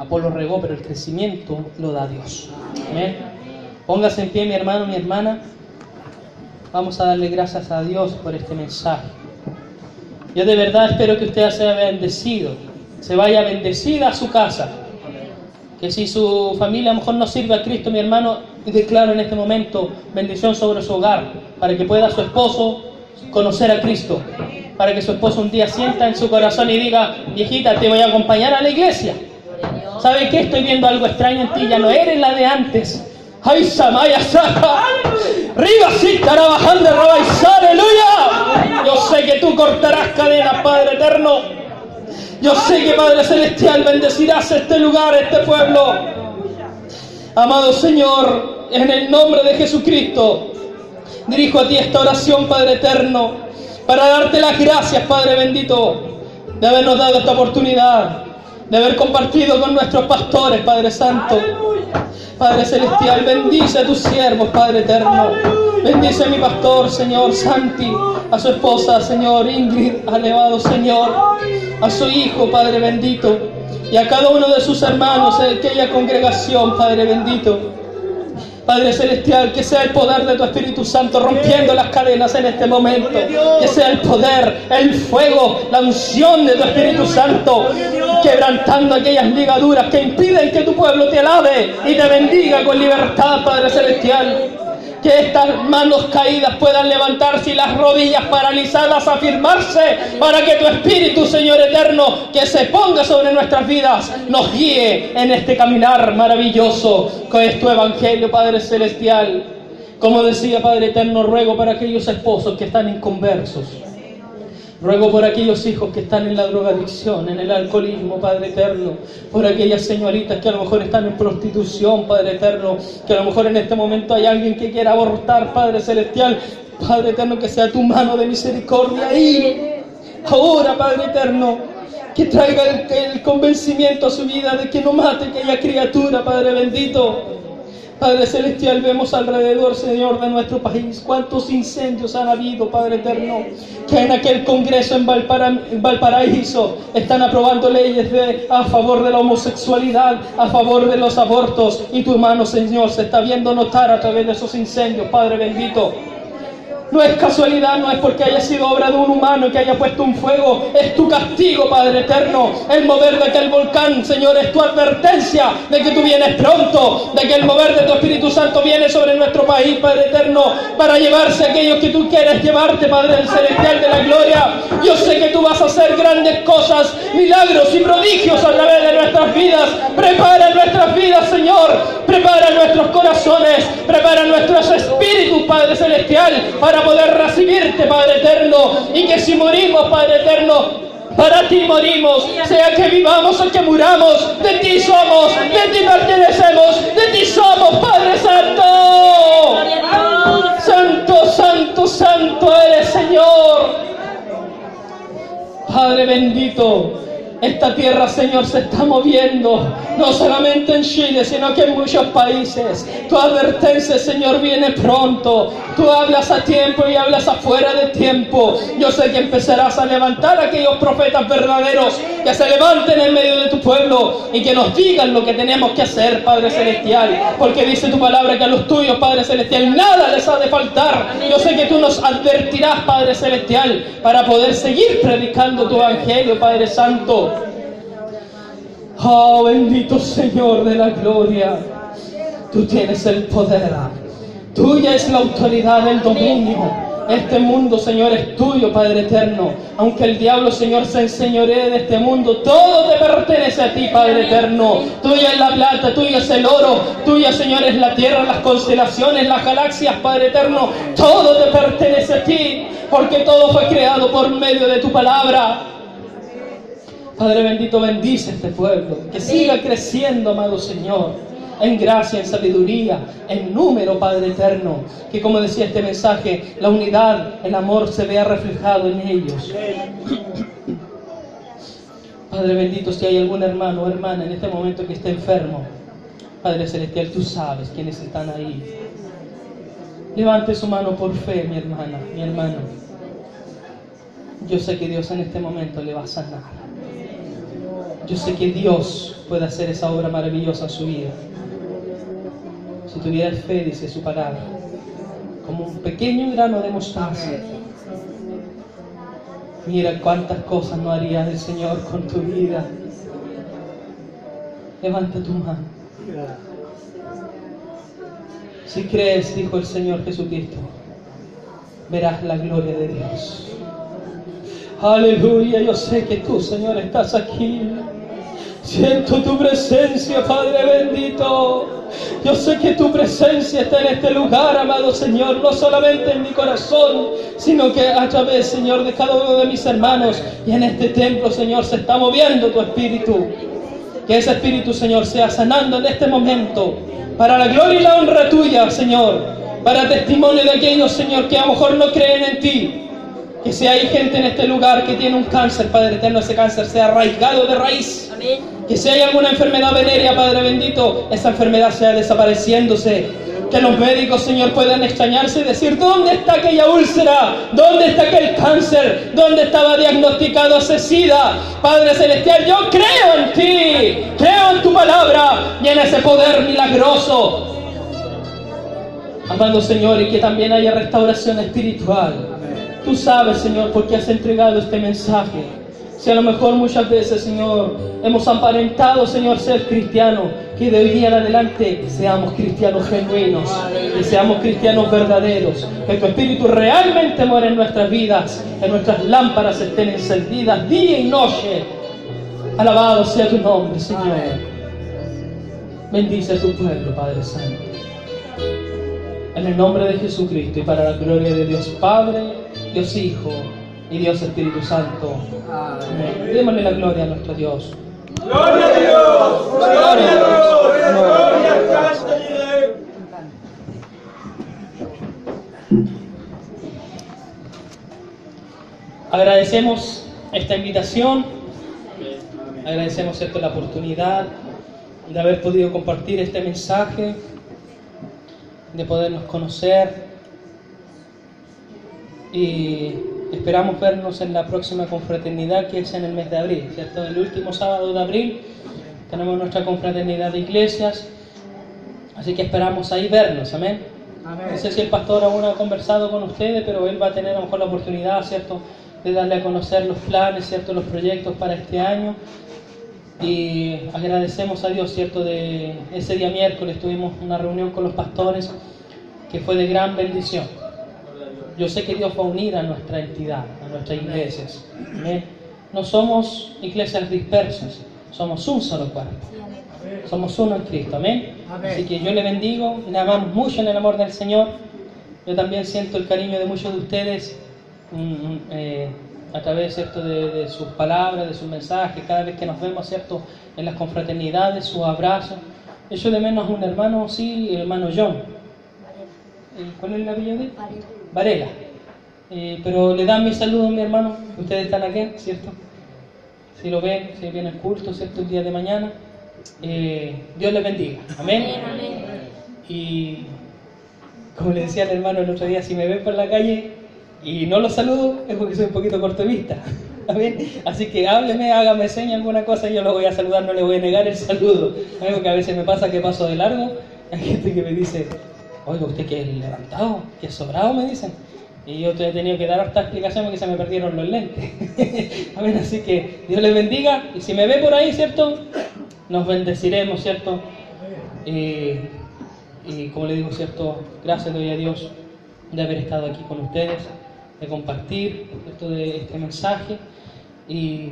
Apolo regó, pero el crecimiento lo da Dios. Amén. Póngase en pie, mi hermano, mi hermana. Vamos a darle gracias a Dios por este mensaje. Yo de verdad espero que usted sea bendecido, se vaya bendecida a su casa. Que si su familia a lo mejor no sirve a Cristo, mi hermano, declaro en este momento bendición sobre su hogar, para que pueda su esposo conocer a Cristo, para que su esposo un día sienta en su corazón y diga, viejita, te voy a acompañar a la iglesia. ¿Sabe qué? Estoy viendo algo extraño en ti, ya no eres la de antes. ¡Ay, Samaya, Saja! ¡Riva, sí, trabajando, aleluya! Yo sé que tú cortarás cadenas, Padre eterno. Yo sé que, Padre celestial, bendecirás este lugar, este pueblo. Amado Señor, en el nombre de Jesucristo, dirijo a ti esta oración, Padre eterno, para darte las gracias, Padre bendito, de habernos dado esta oportunidad, de haber compartido con nuestros pastores, Padre Santo. Padre Celestial, bendice a tus siervos, Padre Eterno. Bendice a mi pastor, Señor Santi, a su esposa, Señor Ingrid, elevado Señor, a su hijo, Padre bendito, y a cada uno de sus hermanos de aquella congregación, Padre bendito. Padre Celestial, que sea el poder de tu Espíritu Santo rompiendo las cadenas en este momento. Que sea el poder, el fuego, la unción de tu Espíritu Santo, quebrantando aquellas ligaduras que impiden que tu pueblo te alabe y te bendiga con libertad, Padre Celestial. Que estas manos caídas puedan levantarse y las rodillas paralizadas afirmarse para que tu Espíritu, Señor eterno, que se ponga sobre nuestras vidas, nos guíe en este caminar maravilloso que es tu Evangelio, Padre Celestial. Como decía Padre Eterno, ruego para aquellos esposos que están inconversos. Ruego por aquellos hijos que están en la drogadicción, en el alcoholismo, Padre Eterno. Por aquellas señoritas que a lo mejor están en prostitución, Padre Eterno. Que a lo mejor en este momento hay alguien que quiera abortar, Padre Celestial. Padre Eterno, que sea tu mano de misericordia ahí. Ahora, Padre Eterno, que traiga el, el convencimiento a su vida de que no mate aquella criatura, Padre bendito. Padre Celestial, vemos alrededor, Señor, de nuestro país. Cuántos incendios han habido, Padre Eterno, que en aquel Congreso en, Valpara- en Valparaíso están aprobando leyes a favor de la homosexualidad, a favor de los abortos, y tu mano, Señor, se está viendo notar a través de esos incendios, Padre bendito. No es casualidad, no es porque haya sido obra de un humano que haya puesto un fuego. Es tu castigo, Padre eterno. El mover de aquel volcán, Señor, es tu advertencia de que tú vienes pronto, de que el mover de tu Espíritu Santo viene sobre nuestro país, Padre eterno, para llevarse a aquellos que tú quieres llevarte, Padre celestial de la gloria. Yo sé que tú vas a hacer grandes cosas, milagros y prodigios a través de nuestras vidas. Prepara nuestras vidas, Señor. Prepara nuestros corazones, prepara nuestros espíritus, Padre celestial, para poder recibirte, Padre eterno, y que si morimos, Padre eterno, para ti morimos, sea que vivamos o que muramos, de ti somos, de ti pertenecemos, de ti somos, Padre Santo. Santo, santo, santo eres, Señor. Padre bendito, esta tierra, Señor, se está moviendo, no solamente en Chile, sino que en muchos países. Tu advertencia, Señor, viene pronto. Tú hablas a tiempo y hablas afuera de tiempo. Yo sé que empezarás a levantar a aquellos profetas verdaderos que se levanten en medio de tu pueblo y que nos digan lo que tenemos que hacer, Padre Celestial. Porque dice tu palabra que a los tuyos, Padre Celestial, nada les ha de faltar. Yo sé que tú nos advertirás, Padre Celestial, para poder seguir predicando tu evangelio, Padre Santo. Oh, bendito Señor de la gloria. Tú tienes el poder. Tuya es la autoridad, el dominio. Este mundo, Señor, es tuyo, Padre eterno. Aunque el diablo, Señor, se enseñoree de este mundo, todo te pertenece a ti, Padre eterno. Tuya es la plata, tuya es el oro, tuya, Señor, es la tierra, las constelaciones, las galaxias, Padre eterno. Todo te pertenece a ti, porque todo fue creado por medio de tu palabra. Padre bendito, bendice este pueblo, que siga creciendo, amado Señor, en gracia, en sabiduría, en número, Padre eterno, que como decía este mensaje, la unidad, el amor se vea reflejado en ellos. Padre bendito, si hay algún hermano o hermana en este momento que esté enfermo, Padre celestial, tú sabes quiénes están ahí. Levante su mano por fe, mi hermana, mi hermano. Yo sé que Dios en este momento le va a sanar. Yo sé que Dios puede hacer esa obra maravillosa en su vida. Si tuvieras fe, dice su palabra, como un pequeño grano de mostaza, mira cuántas cosas no haría el Señor con tu vida. Levanta tu mano. Si crees, dijo el Señor Jesucristo, verás la gloria de Dios. Aleluya, yo sé que tú, Señor, estás aquí. Siento tu presencia, Padre bendito. Yo sé que tu presencia está en este lugar, amado Señor, no solamente en mi corazón, sino que a través, Señor, de cada uno de mis hermanos y en este templo, Señor, se está moviendo tu espíritu. Que ese espíritu, Señor, sea sanando en este momento, para la gloria y la honra tuya, Señor, para testimonio de aquellos, Señor, que a lo mejor no creen en ti, que si hay gente en este lugar que tiene un cáncer, Padre eterno, ese cáncer sea arraigado de raíz. Que si hay alguna enfermedad venérea, Padre bendito, esa enfermedad sea desapareciéndose. Que los médicos, Señor, puedan extrañarse y decir, ¿dónde está aquella úlcera? ¿Dónde está aquel cáncer? ¿Dónde estaba diagnosticado ese SIDA? Padre Celestial, yo creo en ti, creo en tu palabra y en ese poder milagroso. Amado Señor, y que también haya restauración espiritual. Tú sabes, Señor, por qué has entregado este mensaje. Si a lo mejor muchas veces, Señor, hemos aparentado, Señor, ser cristianos, que de hoy en adelante seamos cristianos genuinos, que seamos cristianos verdaderos, que tu Espíritu realmente muera en nuestras vidas, que nuestras lámparas estén encendidas día y noche. Alabado sea tu nombre, Señor. Bendice a tu pueblo, Padre Santo. En el nombre de Jesucristo y para la gloria de Dios Padre, Dios Hijo y Dios Espíritu Santo. Amén. Démosle la gloria a nuestro Dios. Gloria a Dios, gloria a Dios, gloria al Santo. Agradecemos esta invitación, agradecemos ¿cierto? la oportunidad de haber podido compartir este mensaje, de podernos conocer y esperamos vernos en la próxima confraternidad que es en el mes de abril, ¿cierto? El último sábado de abril tenemos nuestra confraternidad de iglesias, así que esperamos ahí vernos, amén. No sé si el pastor aún ha conversado con ustedes, pero él va a tener a lo mejor la oportunidad, ¿cierto?, de darle a conocer los planes, ¿cierto?, los proyectos para este año. Y agradecemos a Dios, ¿cierto?, de ese día miércoles tuvimos una reunión con los pastores que fue de gran bendición. Yo sé que Dios va a unir a nuestra entidad, a nuestras iglesias. Amén. No somos iglesias dispersas, somos un solo cuerpo. Somos uno en Cristo, amén. Así que yo le bendigo, le amamos mucho en el amor del Señor. Yo también siento el cariño de muchos de ustedes mm, mm, eh, a través ¿cierto? De, de sus palabras, de sus mensajes, cada vez que nos vemos ¿cierto? en las confraternidades, sus abrazos. Echo de menos un hermano, sí, el hermano John. Eh, ¿Cuál es el apellido de él? Varela. Eh, pero le dan mi saludo a mi hermano, ustedes están aquí, ¿cierto? Si lo ven, si viene el culto, ¿cierto? El día de mañana. Eh, Dios les bendiga. Amén. Y como le decía al hermano el otro día, si me ven por la calle y no los saludo, es porque soy un poquito corto de vista. Amén. Así que hábleme, hágame seña alguna cosa y yo lo voy a saludar, no le voy a negar el saludo. Algo que a veces me pasa que paso de largo. Hay gente que me dice, oiga, usted que es levantado, que es sobrado, me dicen. Y yo te he tenido que dar esta explicación porque se me perdieron los lentes. Amén. Así que Dios les bendiga. Y si me ve por ahí, ¿cierto? Nos bendeciremos, ¿cierto? Y, y como le digo, ¿cierto? Gracias doy a Dios de haber estado aquí con ustedes, de compartir ¿cierto? de este mensaje y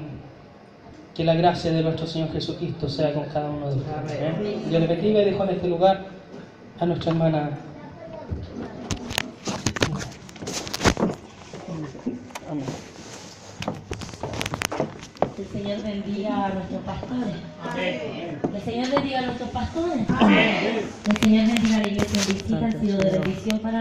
que la gracia de nuestro Señor Jesucristo sea con cada uno de ustedes. Amén. Dios les bendiga y dejo en este lugar a nuestra hermana. Amén. El Señor bendiga a nuestros pastores. El Señor bendiga a nuestros pastores. El Señor bendiga a la iglesia en visita. Ha sido de bendición para